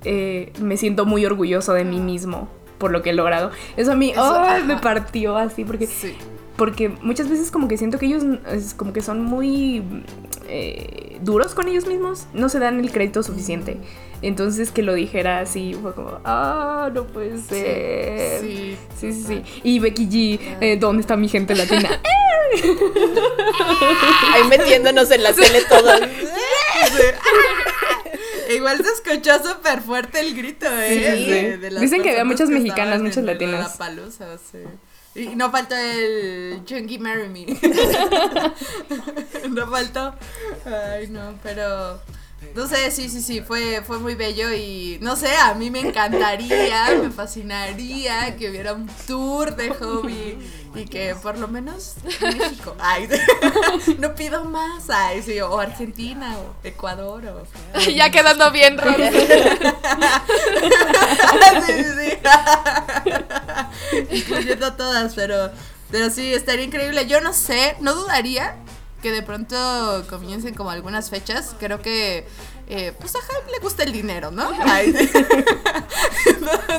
eh, me siento muy orgulloso de mí mismo por lo que he logrado. Eso a mí me partió así porque Sí. porque muchas veces como que siento que ellos es como que son muy eh, duros con ellos mismos, no se dan el crédito suficiente. Entonces que lo dijera así fue como, ah, no puede ser. Sí. Sí, sí, sí. Y Becky G, eh, ¿dónde está mi gente latina? Ahí metiéndonos en la tele todos. Igual se escuchó súper fuerte el grito, ¿eh? Sí, sí. De- Dicen que había muchas que mexicanas, muchas latinas. Lollapalooza, sí. Y no faltó el Chunky Marry Me. no faltó. Ay, no, pero. No sé, sí, sí, sí, fue, fue muy bello y no sé, a mí me encantaría, me fascinaría que hubiera un tour de hobby y que por lo menos México, ay, no pido más, ay, sí, o Argentina o Ecuador o... ya quedando bien, Ron. sí, sí, sí. Incluyendo todas, pero, pero sí, estaría increíble. Yo no sé, no dudaría que de pronto comiencen como algunas fechas. Creo que, eh, pues a Hype le gusta el dinero, ¿no? Ay, sí.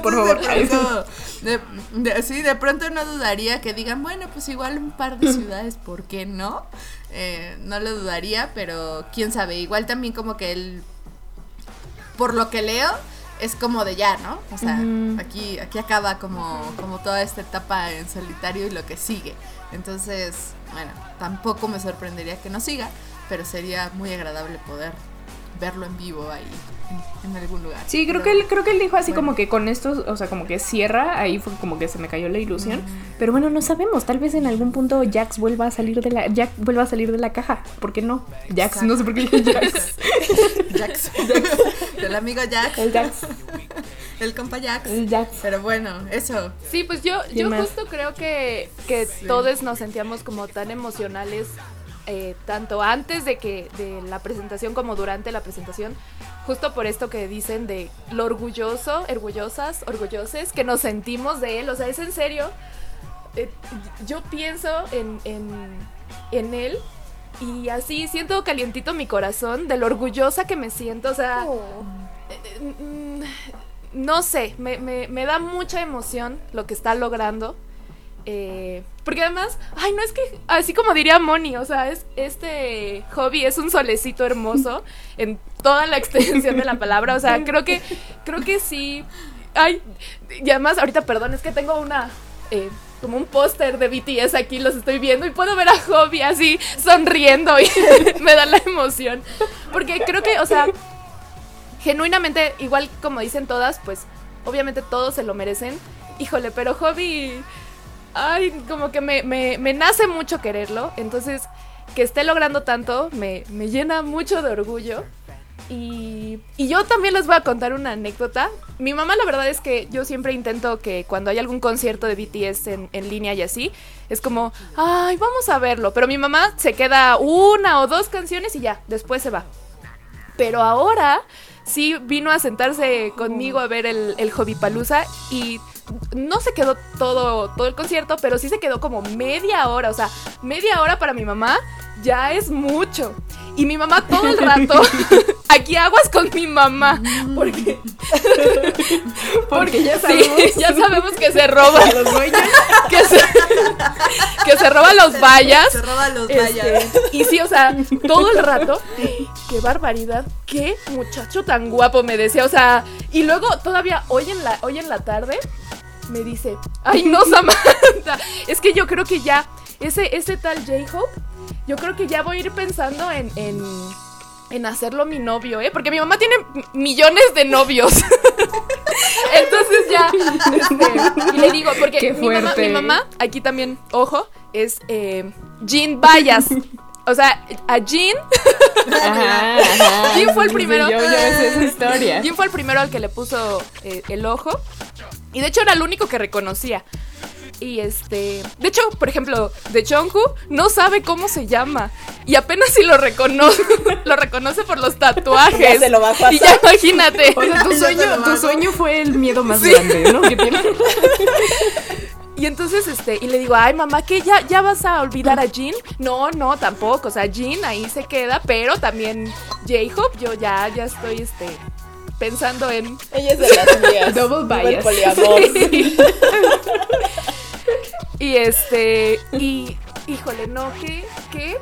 Por favor. De pronto, de- de- sí, de pronto no dudaría que digan, bueno, pues igual un par de ciudades, ¿por qué no? Eh, no lo dudaría, pero quién sabe. Igual también como que él por lo que leo, es como de ya, ¿no? O sea, aquí, aquí acaba como, como toda esta etapa en solitario y lo que sigue. Entonces, bueno, tampoco me sorprendería que no siga, pero sería muy agradable poder verlo en vivo ahí, en, algún lugar. Sí, creo Pero- que él, creo que él dijo así Bueno. como que con esto, o sea, como que cierra, ahí fue como que se me cayó la ilusión. Pero bueno, no sabemos, tal vez en algún punto Jax vuelva a salir de la, Jack vuelva a salir de la caja. ¿Por qué no? Jax, no sé por qué dije Jax. Jax. El amigo Jax. El Jax. El compa Jax. El Jax. Pero bueno, eso. Sí, pues yo, ¿Quién yo más? justo creo que, que todos nos sentíamos como tan emocionales, eh, tanto antes de que de la presentación como durante la presentación, justo por esto que dicen de lo orgulloso, orgullosas, orgulloses, que nos sentimos de él, o sea, es en serio. Eh, yo pienso en, en, en él y así siento calientito mi corazón de lo orgullosa que me siento, o sea... eh, mm, no sé, me, me- me da mucha emoción lo que está logrando. eh, porque además, ay, no es que, así como diría Moni, o sea, es, este hobby es un solecito hermoso en toda la extensión de la palabra. O sea, creo que, creo que sí. Ay, y además, ahorita, perdón, es que tengo una. eh, como un póster de BTS aquí, los estoy viendo y puedo ver a Hobby así sonriendo y me da la emoción. Porque creo que, o sea, genuinamente, igual como dicen todas, pues obviamente todos se lo merecen. Híjole, pero Hobby, ay, como que me, me- me nace mucho quererlo. Entonces, que esté logrando tanto me, me llena mucho de orgullo. Y, y yo también les voy a contar una anécdota. Mi mamá, la verdad es que yo siempre intento que cuando hay algún concierto de BTS en, en línea y así, es como, ay, vamos a verlo. Pero mi mamá se queda una o dos canciones y ya, después se va. Pero ahora sí vino a sentarse conmigo a ver el, el Hobbypalooza y no se quedó todo, todo el concierto, pero sí se quedó como media hora. O sea, media hora para mi mamá ya es mucho. Y mi mamá todo el rato, aquí aguas con mi mamá, porque, Porque ya sí, sabemos. ya sabemos que se roba los dueños. que se, que se roba los vallas. Se roba los Este, vallas. y sí, o sea, todo el rato, qué barbaridad, qué muchacho tan guapo me decía, o sea, y luego todavía hoy en la, hoy en la tarde me dice, ay no, Samantha, es que yo creo que ya, ese, ese tal J-Hope, yo creo que ya voy a ir pensando en, en, en hacerlo mi novio, ¿eh? Porque mi mamá tiene millones de novios. Entonces ya, este, y le digo, porque Qué mi mamá, mi mamá, aquí también, ojo, es eh, Jean Bayas. O sea, a Jean, Ajá, ajá. ¿Quién fue el Sí, primero? Yo, yo esa historia. Jean fue el primero al que le puso eh, el ojo. Y de hecho era el único que reconocía. Y este. De hecho, por ejemplo, de Jungkook no sabe cómo se llama. Y apenas si lo reconoce. lo reconoce por los tatuajes. Ya se lo va a pasar. Y ya imagínate. O sea, tu sueño, tu sueño fue el miedo más Sí. grande, ¿no? Que tiene. Y entonces, este, y le digo, ay mamá, ¿qué? ¿Ya, ¿Ya vas a olvidar a Jean? No, no, tampoco. O sea, Jean ahí se queda, pero también J-Hope, yo ya, ya estoy, este, pensando en. Ella es de las mías. Double bias. poliamor. Y este, y híjole, no, qué, qué,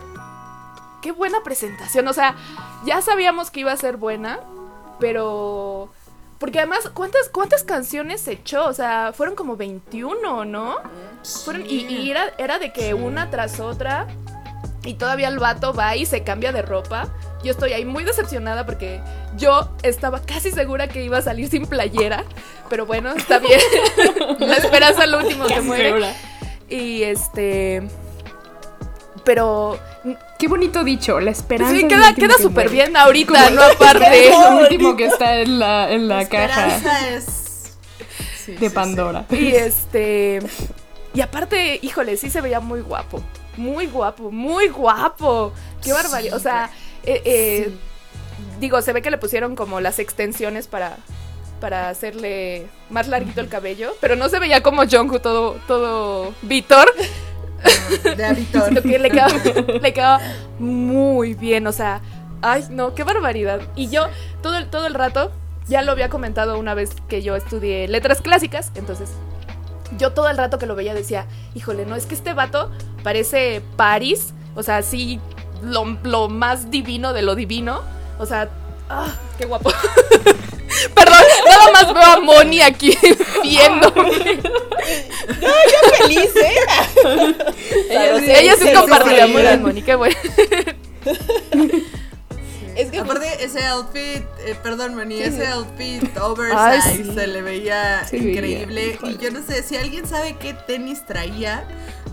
qué buena presentación. O sea, ya sabíamos que iba a ser buena, pero, porque además, ¿cuántas, cuántas canciones se echó? O sea, fueron como 21, ¿no? Fueron, y y era, era de que una tras otra, y todavía el vato va y se cambia de ropa. Yo estoy ahí muy decepcionada porque yo estaba casi segura que iba a salir sin playera. Pero bueno, está bien. La esperanza es lo último que muere. Segura. Y este. Pero. Qué bonito dicho, la esperanza. Sí, queda, queda que súper bien ahorita, Como- no aparte. Es lo último que está en la, en la caja Esperanza es. Sí, de sí, Pandora. Y este. Y aparte, híjole, sí se veía muy guapo. Muy guapo, muy guapo. Qué barbaridad. O sea, eh, eh, digo, se ve que le pusieron como las extensiones para. Para hacerle más larguito el cabello. Pero no se veía como Jungkook todo, todo Víctor. sí. De. Siento que le quedaba, le quedaba muy bien, o sea, ay, no, qué barbaridad. Y yo todo el, todo el rato, ya lo había comentado una vez que yo estudié letras clásicas, entonces yo todo el rato que lo veía decía, híjole, no, es que este vato parece Paris, o sea, sí, lo, lo más divino de lo divino, o sea, ah, qué guapo. Perdón, nada más veo a Moni aquí viéndome. Feliz, ¿eh? Sí, Ella sí se comparte lo amor a Moni, qué bueno. Es que Aparte, ese outfit, eh, perdón, Moni, Sí, ese sí. outfit oversize sí. se le veía increíble. y yo no sé, si alguien sabe qué tenis traía,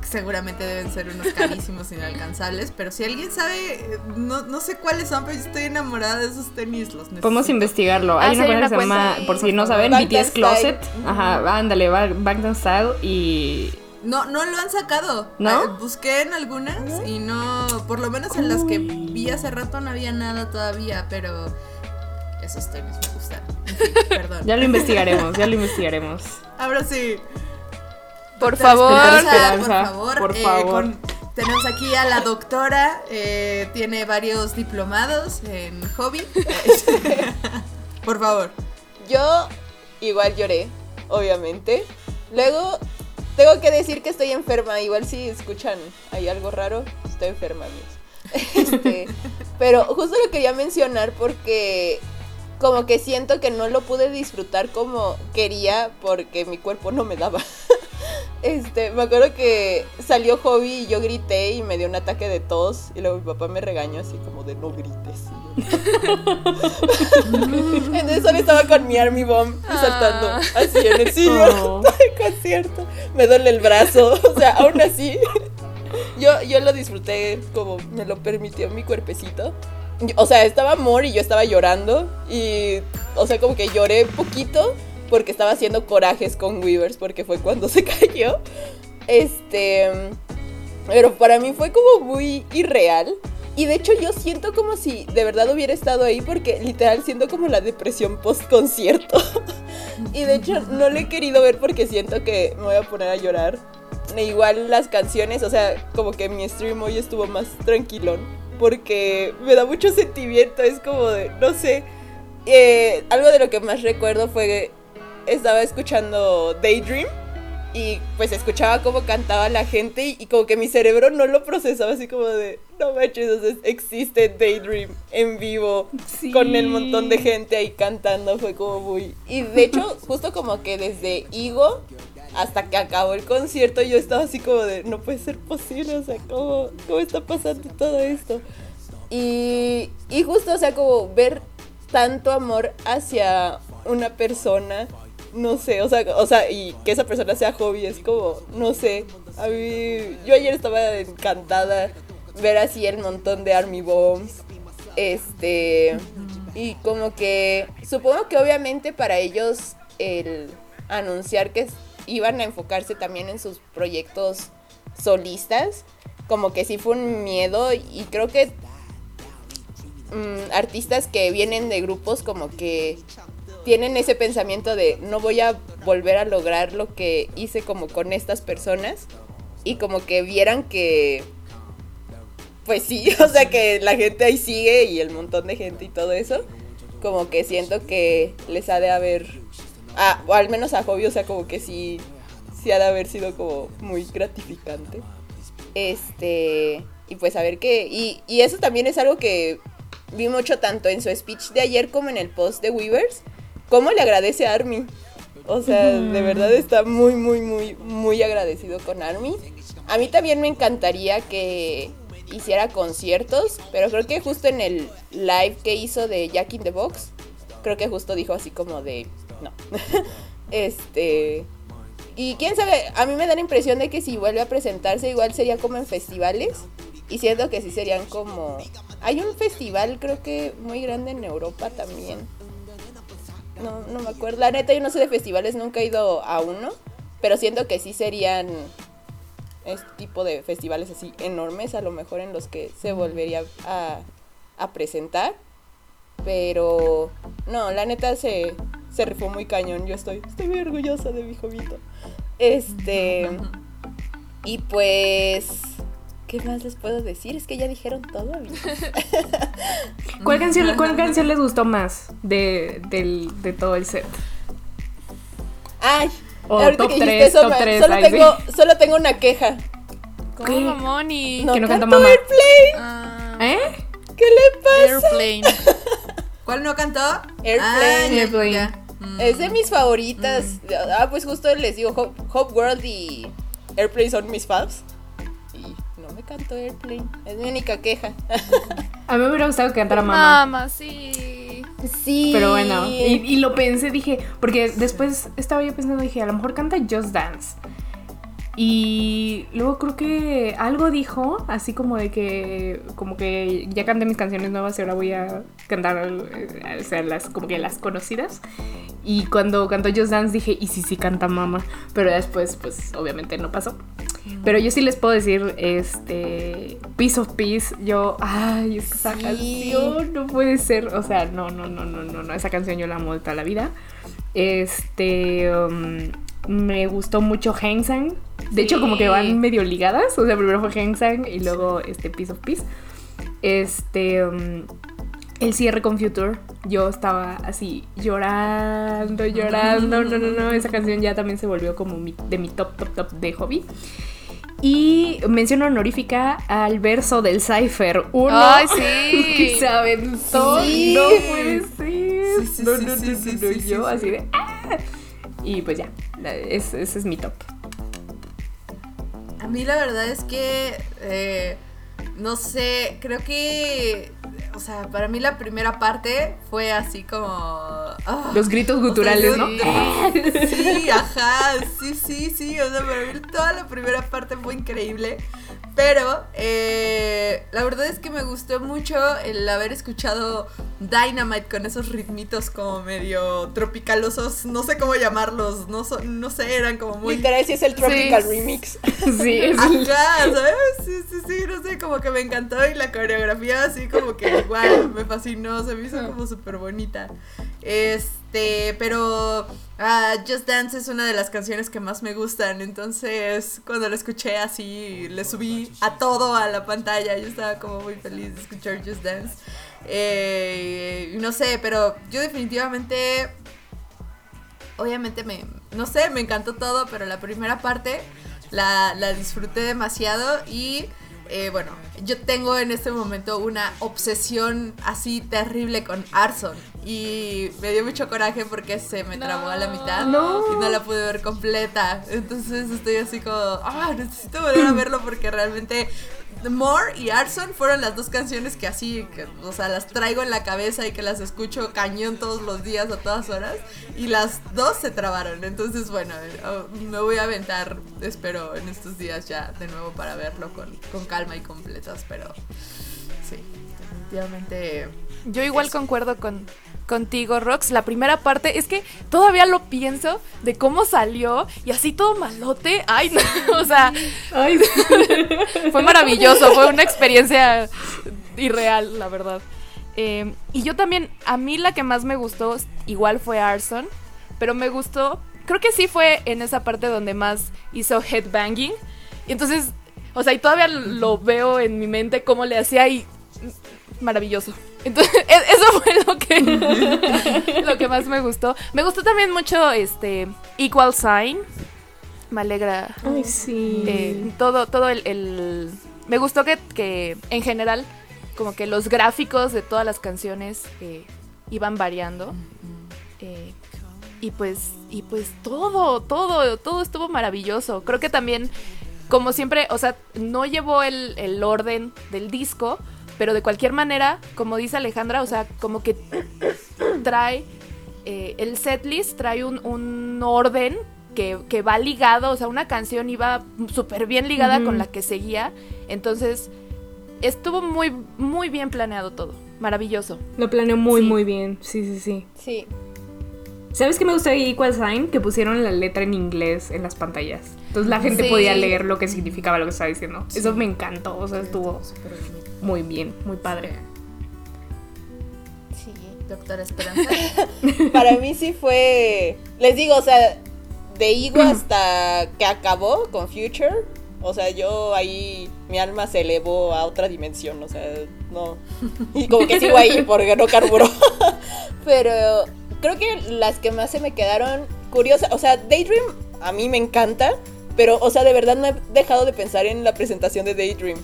que seguramente deben ser unos carísimos inalcanzables, pero si alguien sabe, no, no sé cuáles son, pero yo estoy enamorada de esos tenis. Los necesito. Podemos investigarlo. Ah, Hay sí, una cuenta que una se llama, por si no saben. BTS Closet. Style. Ajá, ándale, Ba- Bangtan Style y No, no lo han sacado. ¿No? Ah, Busqué en algunas y no, por lo menos en las que vi hace rato no había nada todavía, pero esos tenis me gustan. Perdón. ya lo investigaremos, ya lo investigaremos. Ahora sí. Por favor. Esperanza, Esperanza, por favor. por eh, favor. con- tenemos aquí a la doctora, eh, tiene varios diplomados en hobby. por favor. Yo igual lloré, obviamente. Luego, tengo que decir que estoy enferma. Igual si escuchan hay algo raro, estoy enferma, amigos. Este, pero justo lo quería mencionar porque como que siento que no lo pude disfrutar como quería porque mi cuerpo no me daba. Este, me acuerdo que salió Hobby y yo grité y me dio un ataque de tos y luego mi papá me regañó así como de no grites. Entonces solo estaba con mi Army Bomb saltando Ah. así en el sillón Oh. del concierto. Me duele el brazo, o sea, aún así. Yo, yo lo disfruté como me lo permitió mi cuerpecito. O sea, estaba amor y yo estaba llorando. Y, o sea, como que lloré poquito porque estaba haciendo corajes con Weavers porque fue cuando se cayó. Este. Pero para mí fue como muy irreal. Y de hecho yo siento como si de verdad hubiera estado ahí porque literal siento como la depresión post concierto. y de hecho no lo he querido ver porque siento que me voy a poner a llorar. E igual las canciones, o sea, como que mi stream hoy estuvo más tranquilón porque me da mucho sentimiento, es como de, no sé, eh, algo de lo que más recuerdo fue estaba escuchando Daydream y pues escuchaba cómo cantaba la gente y, y como que mi cerebro no lo procesaba así como de, no manches, o sea, existe Daydream en vivo Sí. con el montón de gente ahí cantando, fue como muy... Y de hecho, justo como que desde Igo hasta que acabó el concierto yo estaba así como de, no puede ser posible, o sea, ¿cómo, cómo está pasando todo esto? Y, y justo, o sea, como ver tanto amor hacia una persona, no sé, o sea, o sea, y que esa persona sea hobby, es como, no sé, a mí, yo ayer estaba encantada ver así el montón de Army Bombs, este, y como que, supongo que obviamente para ellos el anunciar que iban a enfocarse también en sus proyectos solistas, como que sí fue un miedo y creo que mm, artistas que vienen de grupos como que tienen ese pensamiento de no voy a volver a lograr lo que hice como con estas personas y como que vieran que pues sí, o sea que la gente ahí sigue y el montón de gente y todo eso, como que siento que les ha de haber, ah, o al menos a Hobby, o sea como que sí, sí ha de haber sido como muy gratificante. Este, y pues a ver qué, y, y eso también es algo que vi mucho tanto en su speech de ayer como en el post de Weavers, cómo le agradece a Army. O sea, de verdad está muy, muy, muy, muy agradecido con Army. A mí también me encantaría que hiciera conciertos, pero creo que justo en el live que hizo de Jack in the Box, creo que justo dijo así como de, no. este... Y quién sabe, a mí me da la impresión de que si vuelve a presentarse igual sería como en festivales. Y siento que sí serían como... Hay un festival creo que muy grande en Europa también. No, no me acuerdo. La neta yo no sé de festivales, nunca he ido a uno. Pero siento que sí serían este tipo de festivales así enormes, a lo mejor en los que se volvería a, presentar. Pero no, la neta se, se rifó muy cañón. Yo estoy, estoy muy orgullosa de mi jovito. Este. Y pues. ¿Qué más les puedo decir? Es que ya dijeron todo, amigos. ¿Cuál canción, ¿Cuál canción les gustó más de, del- de todo el set? Ay, O ahorita top que dijiste eso, top solo, sí. tengo, solo tengo una queja. ¿Cómo, Moni? No, Que no canta canto mamá. Airplane. Ah, ¿Eh? ¿Qué le pasa? Airplane. ¿Cuál no cantó? Airplane. Ah, ya, Airplane. ya. Mm. Es de mis favoritas. Ah, pues justo les digo, Hope, Hope World y Airplane son mis faves. No me canto Airplane. Es mi única queja. A mí me hubiera gustado que cantara mamá. Mamá, sí. Sí. Pero bueno, y, y lo pensé, dije, porque después estaba yo pensando, dije, a lo mejor canta Just Dance. Y luego creo que algo dijo, así como de que, como que ya canté mis canciones nuevas y ahora voy a cantar, eh, o sea, las, como que las conocidas. Y cuando cantó Just Dance dije, y sí, sí canta mamá. Pero después, pues, obviamente no pasó. Pero yo sí les puedo decir, este, Piece of Peace, yo, ay, esa Sí. canción no puede ser, o sea, no, no, no, no, no, no, esa canción yo la amo de toda la vida. Este, um, me gustó mucho Hang Sang. De hecho, como que van medio ligadas, o sea, primero fue Hang Sang y luego este Piece of Peace. Este, um, el cierre con Future, yo estaba así llorando, llorando, no, no, no, esa canción ya también se volvió como mi- de mi top, top, top de hobby. Y mención honorífica al verso del Cypher 1. Ay, sí. que se aventó. Sí. No puede ser. Sí, sí, no, sí, no, sí, no, sí, no, sí, yo sí, así de. ¡ah! Y pues ya, es- ese es mi top. A mí la verdad es que, eh, no sé, creo que, o sea, para mí la primera parte fue así como... ah, Los gritos o sea, guturales, ¿no? Sí, ajá, sí, sí, sí, o sea, para mí toda la primera parte fue increíble, Pero eh, la verdad es que me gustó mucho el haber escuchado Dynamite con esos ritmitos como medio tropicalosos, no sé cómo llamarlos, no, son- no sé, eran como muy... Literal, sí es el Tropical Sí. Remix. Sí, es Ajá, ¿sabes? Sí, sí, sí, no sé, como que me encantó y la coreografía así como que igual me fascinó, se me hizo como súper bonita. Este, pero ah, Just Dance es una de las canciones que más me gustan, entonces cuando la escuché así, le subí a todo a la pantalla, yo estaba como muy feliz de escuchar Just Dance. Eh, no sé, pero yo definitivamente obviamente me, no sé, me encantó todo, pero la primera parte la, la disfruté demasiado y eh, bueno, yo tengo en este momento una obsesión así terrible con Arson y me dio mucho coraje porque se me trabó a la mitad No. y no la pude ver completa. Entonces estoy así como, ah, necesito volver a verlo porque realmente More y Arson fueron las dos canciones que así, que, o sea, las traigo en la cabeza y que las escucho cañón todos los días a todas horas. Y las dos se trabaron. Entonces, bueno, eh, me voy a aventar, espero, en estos días ya de nuevo para verlo con, con calma y completas. Pero sí, definitivamente. Yo igual concuerdo con contigo, Rox. La primera parte es que todavía lo pienso de cómo salió y así todo malote. Ay, no, o sea, Ay, fue maravilloso, fue una experiencia irreal, la verdad. Eh, y yo también, a mí la que más me gustó igual fue Arson, pero me gustó, creo que sí fue en esa parte donde más hizo headbanging. Y entonces, o sea, y todavía lo veo en mi mente cómo le hacía y maravilloso. Entonces, e- eso fue lo que lo que más me gustó. Me gustó también mucho este Equal Sign. Me alegra Ay, sí. eh, todo, todo el, el- Me gustó que, que, en general, como que los gráficos de todas las canciones eh, iban variando. Eh, y pues, y pues todo, todo, todo estuvo maravilloso. Creo que también, como siempre, o sea, no llevó el, el orden del disco, pero de cualquier manera, como dice Alejandra, o sea, como que trae eh, el setlist, trae un, un orden que, que va ligado, o sea, una canción iba súper bien ligada con la que seguía. Entonces, estuvo muy, muy bien planeado todo. Maravilloso. Lo planeó muy, Sí. muy bien. Sí, sí, sí. Sí. ¿Sabes qué me gustó de Equal Sign? Que pusieron la letra en inglés en las pantallas. Entonces la gente Sí. podía leer lo que significaba lo que estaba diciendo. Eso me encantó. O sea, estuvo muy bien, muy padre. Sí. Doctora Esperanza. Para mí sí fue. Les digo, o sea, de Igo hasta que acabó con Future. O sea, yo ahí. Mi alma se elevó a otra dimensión. O sea, no. Y como que sigo ahí porque no carburó. Pero creo que las que más se me quedaron curiosas. O sea, Daydream a mí me encanta. Pero, o sea, de verdad no he dejado de pensar en la presentación de Daydream.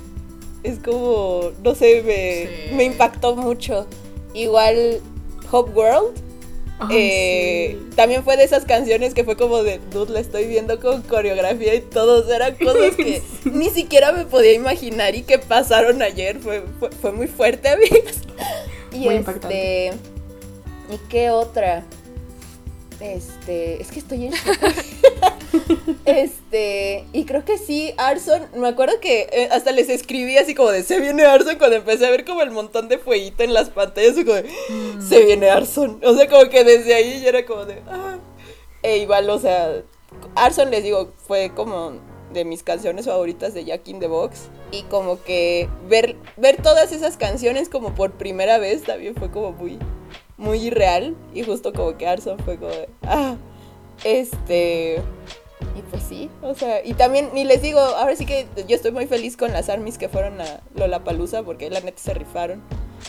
Es como. No sé, me, Sí. me impactó mucho. Igual. Hope World. Eh, sí. También fue de esas canciones que fue como de, dude, la estoy viendo con coreografía y todo. Eran cosas que ni siquiera me podía imaginar y que pasaron ayer. Fue, fue, fue muy fuerte, amigas. Y Muy este. impactante. ¿Y qué otra? Este. Es que estoy en. Este, y creo que sí, Arson, me acuerdo que eh, hasta les escribí así como de, se viene Arson, cuando empecé a ver como el montón de fueguito en las pantallas, y como de, se viene Arson. O sea, como que desde ahí ya era como de, ah. E igual, o sea, Arson, les digo, fue como de mis canciones favoritas de Jack in the Box. Y como que ver, ver todas esas canciones como por primera vez también fue como muy, muy irreal. Y justo como que Arson fue como de, ah, este... Y pues sí, o sea, y también, ni les digo, ahora sí que yo estoy muy feliz con las armies que fueron a Lollapalooza porque la neta se rifaron.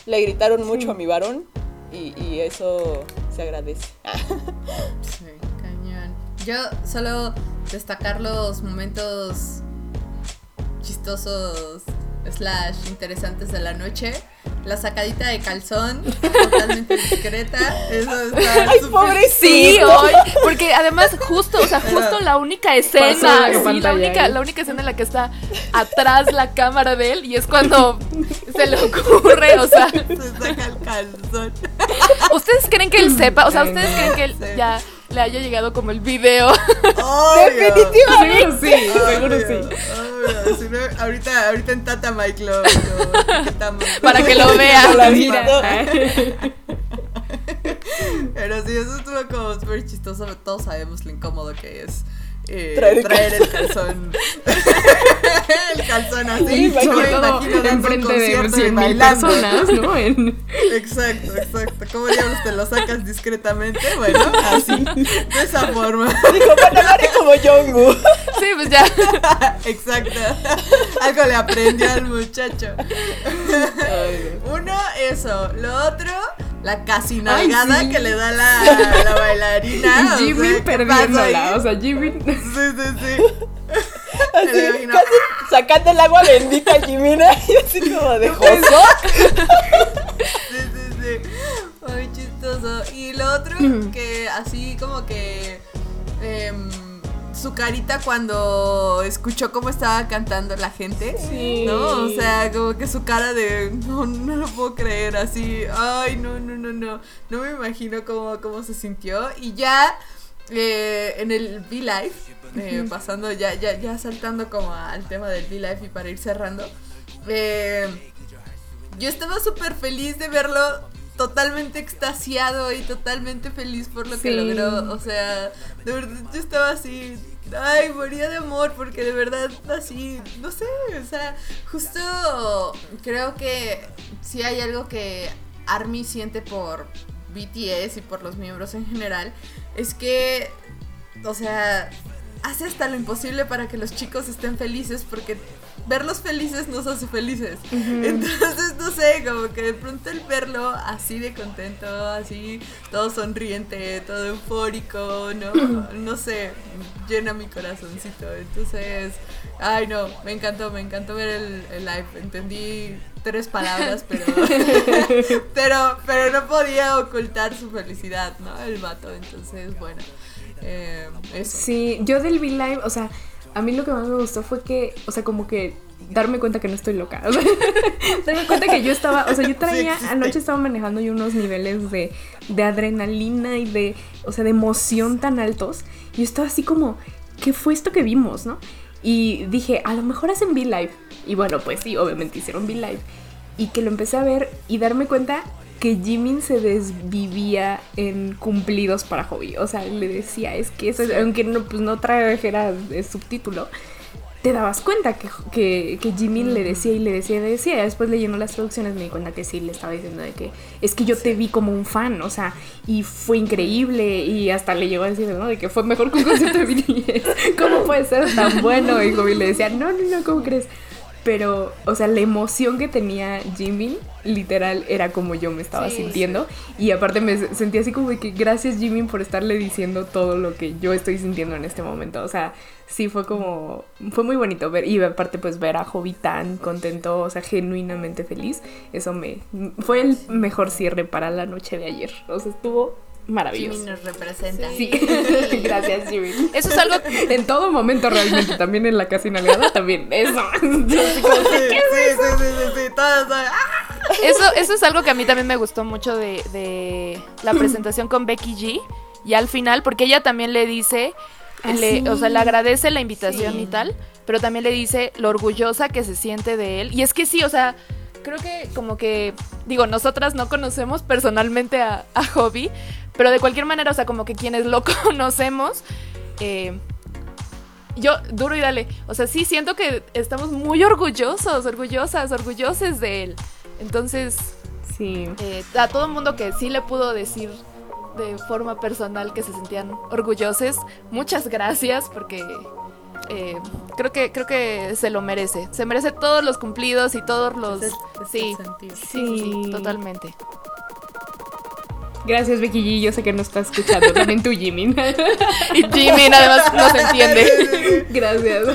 Le gritaron mucho a mi varón y, y eso se agradece. Sí, cañón. Yo solo destacar los momentos chistosos slash interesantes de la noche. La sacadita de calzón, totalmente discreta. Eso está ¡Ay, pobrecito! Sí, hoy, porque además justo, o sea, justo la única escena, la sí, la única, la única escena en la que está atrás la cámara de él y es cuando se le ocurre, o sea, Se saca el calzón. ¿ustedes creen que él sepa? O sea, ¿ustedes creen que él Sí. ya le haya llegado como el video? Obvio. Seguro sí, seguro sí. obvio. 19, ahorita, ahorita en Tata Mike lo. Para que lo vea. La Mira. vida. Pero sí, eso estuvo como súper chistoso. Todos sabemos lo incómodo que es eh, Traer traer, el calzón. el calzón así. Sí, Yo me imagino un enfrente de concierto y 100 mil personas, ¿no? En- Exacto, exacto. ¿Cómo diablos te lo sacas discretamente? Bueno, así, de esa forma. Dijo, bueno, lo haré como Jongwoo. Sí, pues ya. Exacto. Algo le aprendió al muchacho. Uno, eso. Lo otro, la casi nalgada sí. que le da la, la bailarina. o Y Jimmy sea, ¿qué pasa perdiéndola. O sea, Jimmy. Sí, sí, sí. Así, casi sacando el agua bendita a Jimina. Y así como de joso. Sí, sí, sí. Muy chistoso. Y lo otro, que así como que. em, su carita cuando escuchó cómo estaba cantando la gente. Sí. ¿No? O sea, como que su cara de. No, no lo puedo creer. Así. Ay, no, no, no, no. No me imagino cómo, cómo se sintió. Y ya. eh, en el V-Live, eh, pasando ya, ya, ya saltando como al tema del V-Live y para ir cerrando, eh, yo estaba súper feliz de verlo totalmente extasiado y totalmente feliz por lo que logró. O sea, de verdad yo estaba así, ay, moría de amor porque de verdad así, no sé, o sea, justo creo que si hay algo que Army siente por BTS y por los miembros en general, es que, o sea, hace hasta lo imposible para que los chicos estén felices porque verlos felices nos hace felices. Entonces, no sé, como que de pronto el verlo así de contento, así todo sonriente, todo eufórico, no, no sé, llena mi corazoncito. Entonces, ay no, me encantó, me encantó ver el, el live. Entendí tres palabras, pero, pero, pero no podía ocultar su felicidad, ¿no? El vato. Entonces, bueno, eh, eso. Sí, yo del V-Live, o sea, a mí lo que más me gustó fue que, o sea, como que darme cuenta que no estoy loca. O sea, darme cuenta que yo estaba, o sea, yo traía, anoche estaba manejando yo unos niveles de, de adrenalina y de, o sea, de emoción tan altos. Y yo estaba así como, ¿qué fue esto que vimos, no? Y dije, a lo mejor hacen V-Live. Y bueno, pues sí, obviamente hicieron V-Live. Y que lo empecé a ver y darme cuenta que Jimin se desvivía en cumplidos para Hobby. O sea, le decía, es que eso, aunque no, pues no trajera subtítulo, te dabas cuenta que, que, que Jimin le decía y le decía y le decía. Después leyendo las traducciones me di cuenta que sí le estaba diciendo de que es que yo te vi como un fan, o sea, y fue increíble. Y hasta le llegó a decir, ¿no? De que fue mejor que un concierto de BTS. ¿Cómo puede ser tan bueno? Y Hobby le decía, no, no, no, ¿cómo crees? Pero, o sea, la emoción que tenía Jimin, literal, era como yo me estaba Sí, sintiendo. Y aparte me sentí así como de que gracias Jimin por estarle diciendo todo lo que yo estoy sintiendo en este momento. O sea, sí fue como, fue muy bonito ver. Y aparte pues ver a Hobby tan contento, o sea, genuinamente feliz. Eso me, fue el mejor cierre para la noche de ayer. O sea, estuvo Jimmy maravilloso. nos representa. Sí, gracias Jimin. Eso es algo En todo momento realmente, también en la casi nalgada, también. Eso. Sí, sí, sí, sí, sí, todos, ¡ah! Eso, eso es algo que a mí también me gustó mucho de, de la presentación con Becky G. Y al final, porque ella también le dice, Ah, le- o sea, le agradece la invitación Sí. y tal, pero también le dice lo orgullosa que se siente de él. Y es que sí, o sea, creo que como que, digo, nosotras no conocemos personalmente a, a Hobby, pero de cualquier manera, o sea, como que quienes lo conocemos, eh, yo, duro y dale, o sea, sí siento que estamos muy orgullosos, orgullosas, orgullosos de él. Entonces, Sí. eh, a todo el mundo que sí le pudo decir de forma personal que se sentían orgullosos, muchas gracias porque eh, creo que creo que se lo merece. Se merece todos los cumplidos y todos los ese sí, sí, sí, sí, Sí. totalmente. Gracias, Becky G. Yo sé que no estás escuchando. También tú, Jimin. Y Jimmy además no se entiende. gracias.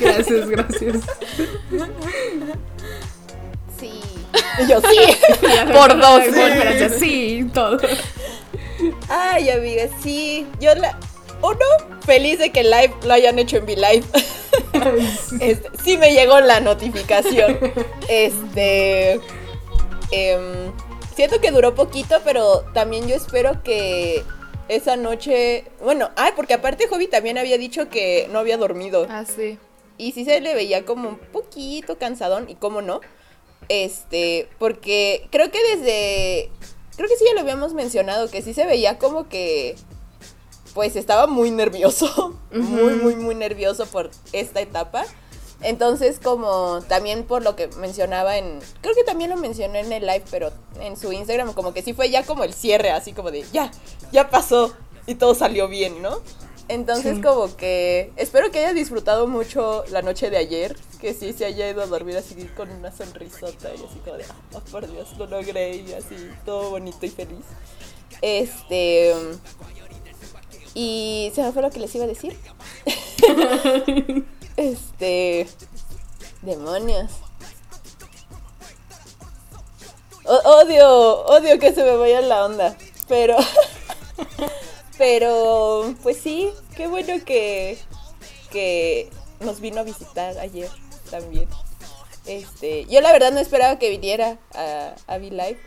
gracias, gracias. Sí. Y yo, sí. Por dos. Sí, gracias. Sí, todo. Ay, amiga, sí. Yo la. Uno, feliz de que el live lo hayan hecho en V-Live. Este, sí me llegó la notificación. Este. em, siento que duró poquito, pero también yo espero que esa noche. Bueno, ay, porque aparte Hobby también había dicho que no había dormido. Ah, sí. Y sí se le veía como un poquito cansadón, y cómo no. Este, porque creo que desde. Creo que sí ya lo habíamos mencionado, que sí se veía como que. Pues estaba muy nervioso. Muy, muy, muy nervioso por esta etapa. Entonces, como también por lo que mencionaba en. Creo que también lo mencioné en el live, pero en su Instagram, como que sí fue ya como el cierre, así como de ya, ya pasó y todo salió bien, ¿no? Entonces, Sí. como que espero que haya disfrutado mucho la noche de ayer, que sí se haya ido a dormir así con una sonrisota y así como de, oh, por Dios, lo logré y así, todo bonito y feliz. Este. Y se me fue lo que les iba a decir. este. Demonios. O- odio, odio que se me vaya la onda. Pero. pero, pues sí, qué bueno que. que nos vino a visitar ayer también. Este, yo la verdad no esperaba que viniera a, a V-Live.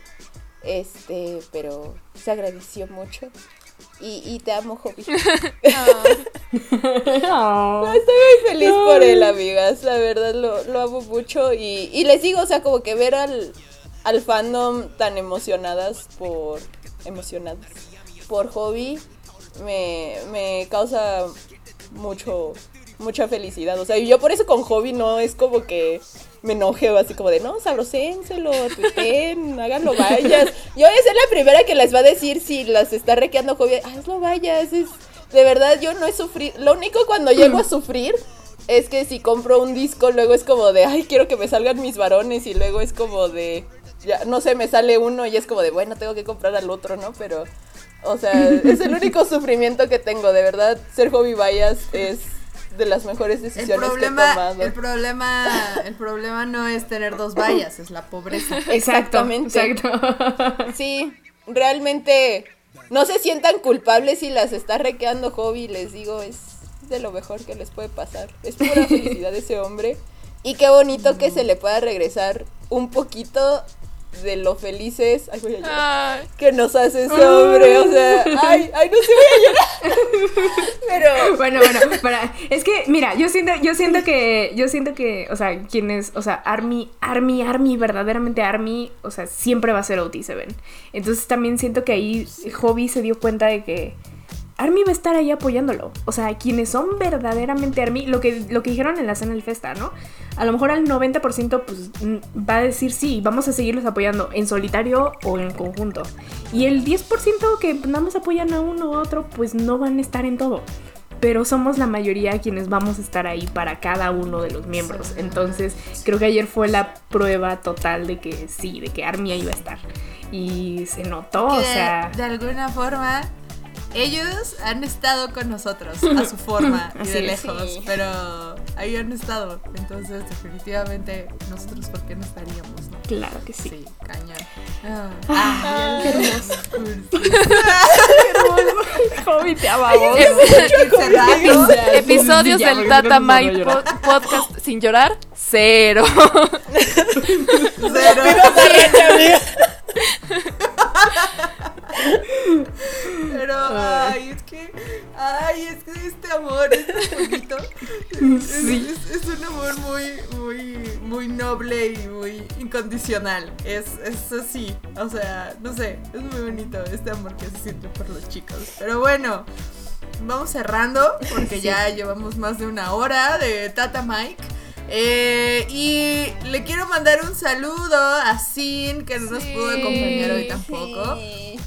Este, pero se agradeció mucho. Y, y te amo, Hobby. Oh. Estoy muy feliz por él, amigas. La verdad lo, lo amo mucho. Y, y les digo, o sea, como que ver al, al fandom tan emocionadas por. emocionadas por hobby me, me causa mucho. Mucha felicidad. O sea, y yo por eso con hobby no es como que me enoje o así como de no, sabrosénselo, tuiten, háganlo vayas. Yo voy a ser la primera que les va a decir si las está requeando hobby, hazlo vayas, es de verdad yo no he sufrido. Lo único cuando llego a sufrir es que si compro un disco, luego es como de, ay, quiero que me salgan mis varones, y luego es como de, ya, no sé, me sale uno y es como de, bueno, tengo que comprar al otro, ¿no? Pero, o sea, es el único sufrimiento que tengo, de verdad, ser hobby bias es de las mejores El decisiones que he problema, tomado. el problema, el problema no es tener dos vallas, es la pobreza. Exactamente. exacto. Sí, realmente no se sientan culpables si las está requeando hobby, les digo, es de lo mejor que les puede pasar. Es pura felicidad ese hombre. Y qué bonito que se le pueda regresar un poquito de lo felices ay, voy a llorar, Ay, que nos hace ese hombre. O sea, ay, ay, no se voy a llorar. Pero Bueno, bueno, para, es que, mira, yo siento, yo siento que, yo siento que, o sea, quienes, o sea, Army, Army, Army, verdaderamente Army, o sea, siempre va a ser OT7. Entonces también siento que ahí Hobby se dio cuenta de que Army va a estar ahí apoyándolo. O sea, quienes son verdaderamente Army, lo que, lo que dijeron en la cena del Festa, ¿no? A lo mejor al 90% pues mm, va a decir sí, vamos a seguirlos apoyando en solitario o en conjunto. Y el 10% que nada más apoyan a uno u otro, pues no van a estar en todo pero somos la mayoría quienes vamos a estar ahí para cada uno de los miembros. Entonces, creo que ayer fue la prueba total de que sí, de que Army iba a estar. Y se notó, Que o sea, de alguna forma, ellos han estado con nosotros a su forma y de lejos, Sí. pero ahí han estado. Entonces, definitivamente, nosotros, ¿por qué no estaríamos? no? claro que sí. Sí, cañón. Ah, Ah, qué hermoso. Hobby, te amamos. Episodios del Tata Mike podcast sin llorar, cero. Cero. Pero, ay, es que, ay, es que este amor, este poquito, es, Sí. es- es un amor muy, muy, muy noble y muy incondicional. Es, es así, o sea, no sé, es muy bonito este amor que se siente por los chicos. Pero bueno, vamos cerrando porque ya llevamos más de una hora de Tata Mike. Eh, y le quiero mandar un saludo a Sin, que no nos pudo acompañar hoy tampoco. Sí.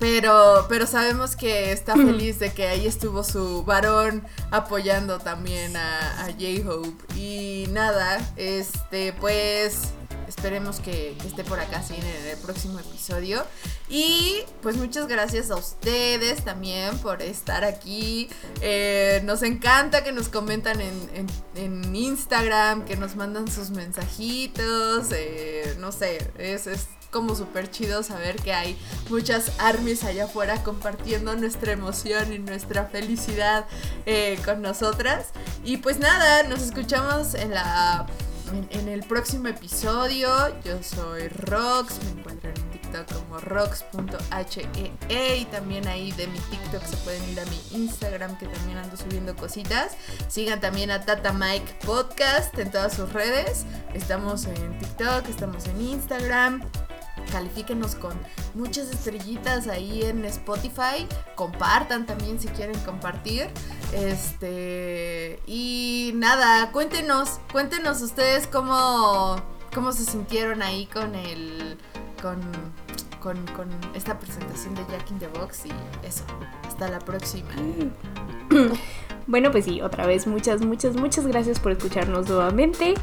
Pero, pero sabemos que está feliz de que ahí estuvo su varón apoyando también a, a J-Hope. Y nada, este, pues esperemos que, que esté por acá Sin en el próximo episodio. Y pues muchas gracias a ustedes también por estar aquí. Eh, nos encanta que nos comentan en, en- en Instagram, que nos mandan sus mensajitos. eh, no sé, es, es como súper chido saber que hay muchas armies allá afuera compartiendo nuestra emoción y nuestra felicidad eh, con nosotras. Y pues nada, nos escuchamos en la en, el próximo episodio. Yo soy Rox, me encuentran en TikTok como rocks.hee E y también ahí de mi TikTok se pueden ir a mi Instagram que también ando subiendo cositas. Sigan también a Tata Mike Podcast en todas sus redes. Estamos en TikTok, estamos en Instagram. Califíquenos con muchas estrellitas ahí en Spotify. Compartan también si quieren compartir. Este. Y nada, cuéntenos, cuéntenos ustedes cómo, cómo se sintieron ahí con el. con. Con, esta presentación de Jack in the Box y eso. Hasta la próxima. Bueno, pues sí, otra vez muchas, muchas, muchas gracias por escucharnos nuevamente.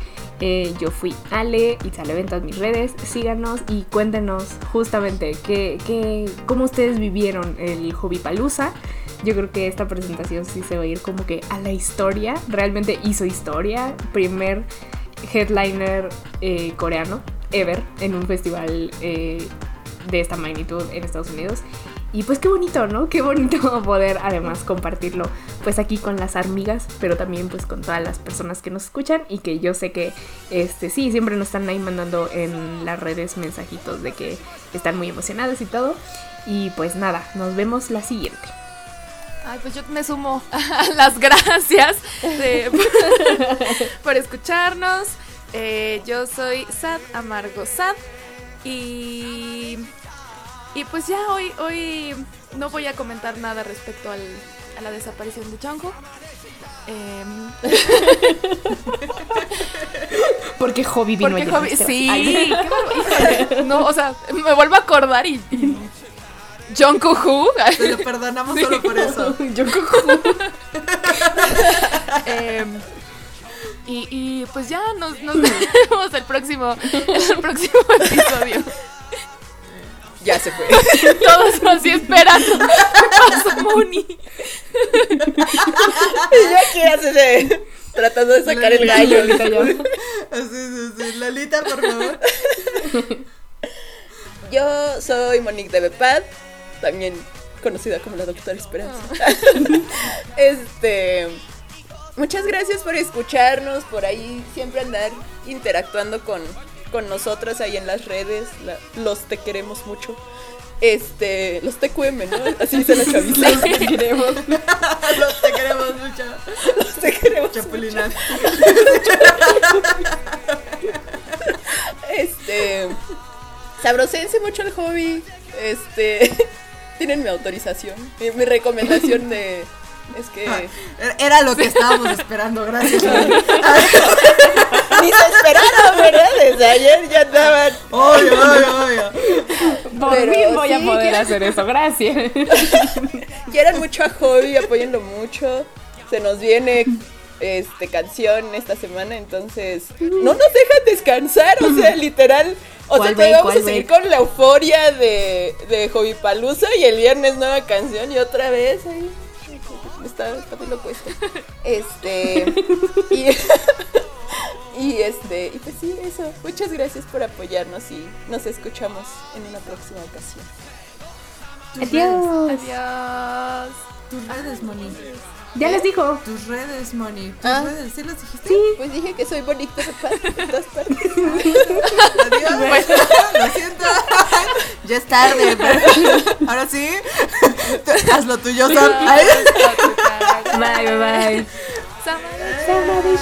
Eh, yo fui Ale y sale en todas mis redes. Síganos y cuéntenos justamente qué, qué, cómo ustedes vivieron el Hobby Palusa. Yo creo que esta presentación sí se va a ir como que a la historia. Realmente hizo historia. Primer headliner eh, coreano ever en un festival eh, de esta magnitud en Estados Unidos. Y pues qué bonito, ¿no? Qué bonito poder además compartirlo pues aquí con las amigas, pero también pues con todas las personas que nos escuchan y que yo sé que este sí, siempre nos están ahí mandando en las redes mensajitos de que están muy emocionadas y todo. Y pues nada, nos vemos la siguiente. Ay, pues yo me sumo a las gracias de- por escucharnos. Eh, yo soy Sad Amargo Sad y y pues ya hoy hoy no voy a comentar nada respecto al- a la desaparición de Jungkook. Em, Porque Hobby vino porque Hobby- sí, Ay. qué no, o sea, me vuelvo a acordar y, Jungkook Who, Te lo perdonamos solo por eso. Cojo. Em, y, y pues ya nos, nos vemos el próximo, el próximo episodio. Ya se fue. Todos así esperando. ¿Qué pasó, Moni? Y yo aquí hace de- tratando de sacar el gallo. Así, sí, sí. Lalita, por favor. Yo soy Monique de Bepad, también conocida como la doctora Esperanza. este, muchas gracias por escucharnos, por ahí siempre andar interactuando con, con nosotros ahí en las redes. la- los te queremos mucho. Este, los TQM, ¿no? Así se los chaviza. Los te queremos. Los te queremos mucho. Los te queremos. Chapulinas. Este, sabrosense mucho el hobby. Este, tienen mi autorización. Mi, mi recomendación de es que Era lo que estábamos esperando, gracias. ni se esperaron, ¿verdad? Desde ayer ya andaban. Obvio, obvio, obvio. Por Pero fin voy a poder hacer eso, gracias. Quieran mucho a hobby, apóyenlo mucho. Se nos viene este canción esta semana, entonces no nos dejan descansar, o sea, literal. O sea, ¿Cuál todavía vamos a ¿Cuál seguir con la euforia de, de Hobby Palusa y el viernes nueva canción y otra vez ahí. Está muy loco esto. Este. Y, y este. Y pues sí, eso. Muchas gracias por apoyarnos y nos escuchamos en una próxima ocasión. Adiós. Adiós. Tus redes, ya les dijo. Tus redes, Moni. Tus ah. redes, ¿sí las dijiste? Sí. Pues dije que soy bonita dos partes. Adiós. Bueno. Lo siento. ya es tarde. Pero... Ahora sí. Haz lo tuyo, Sol. bye, bye, bye. Sama de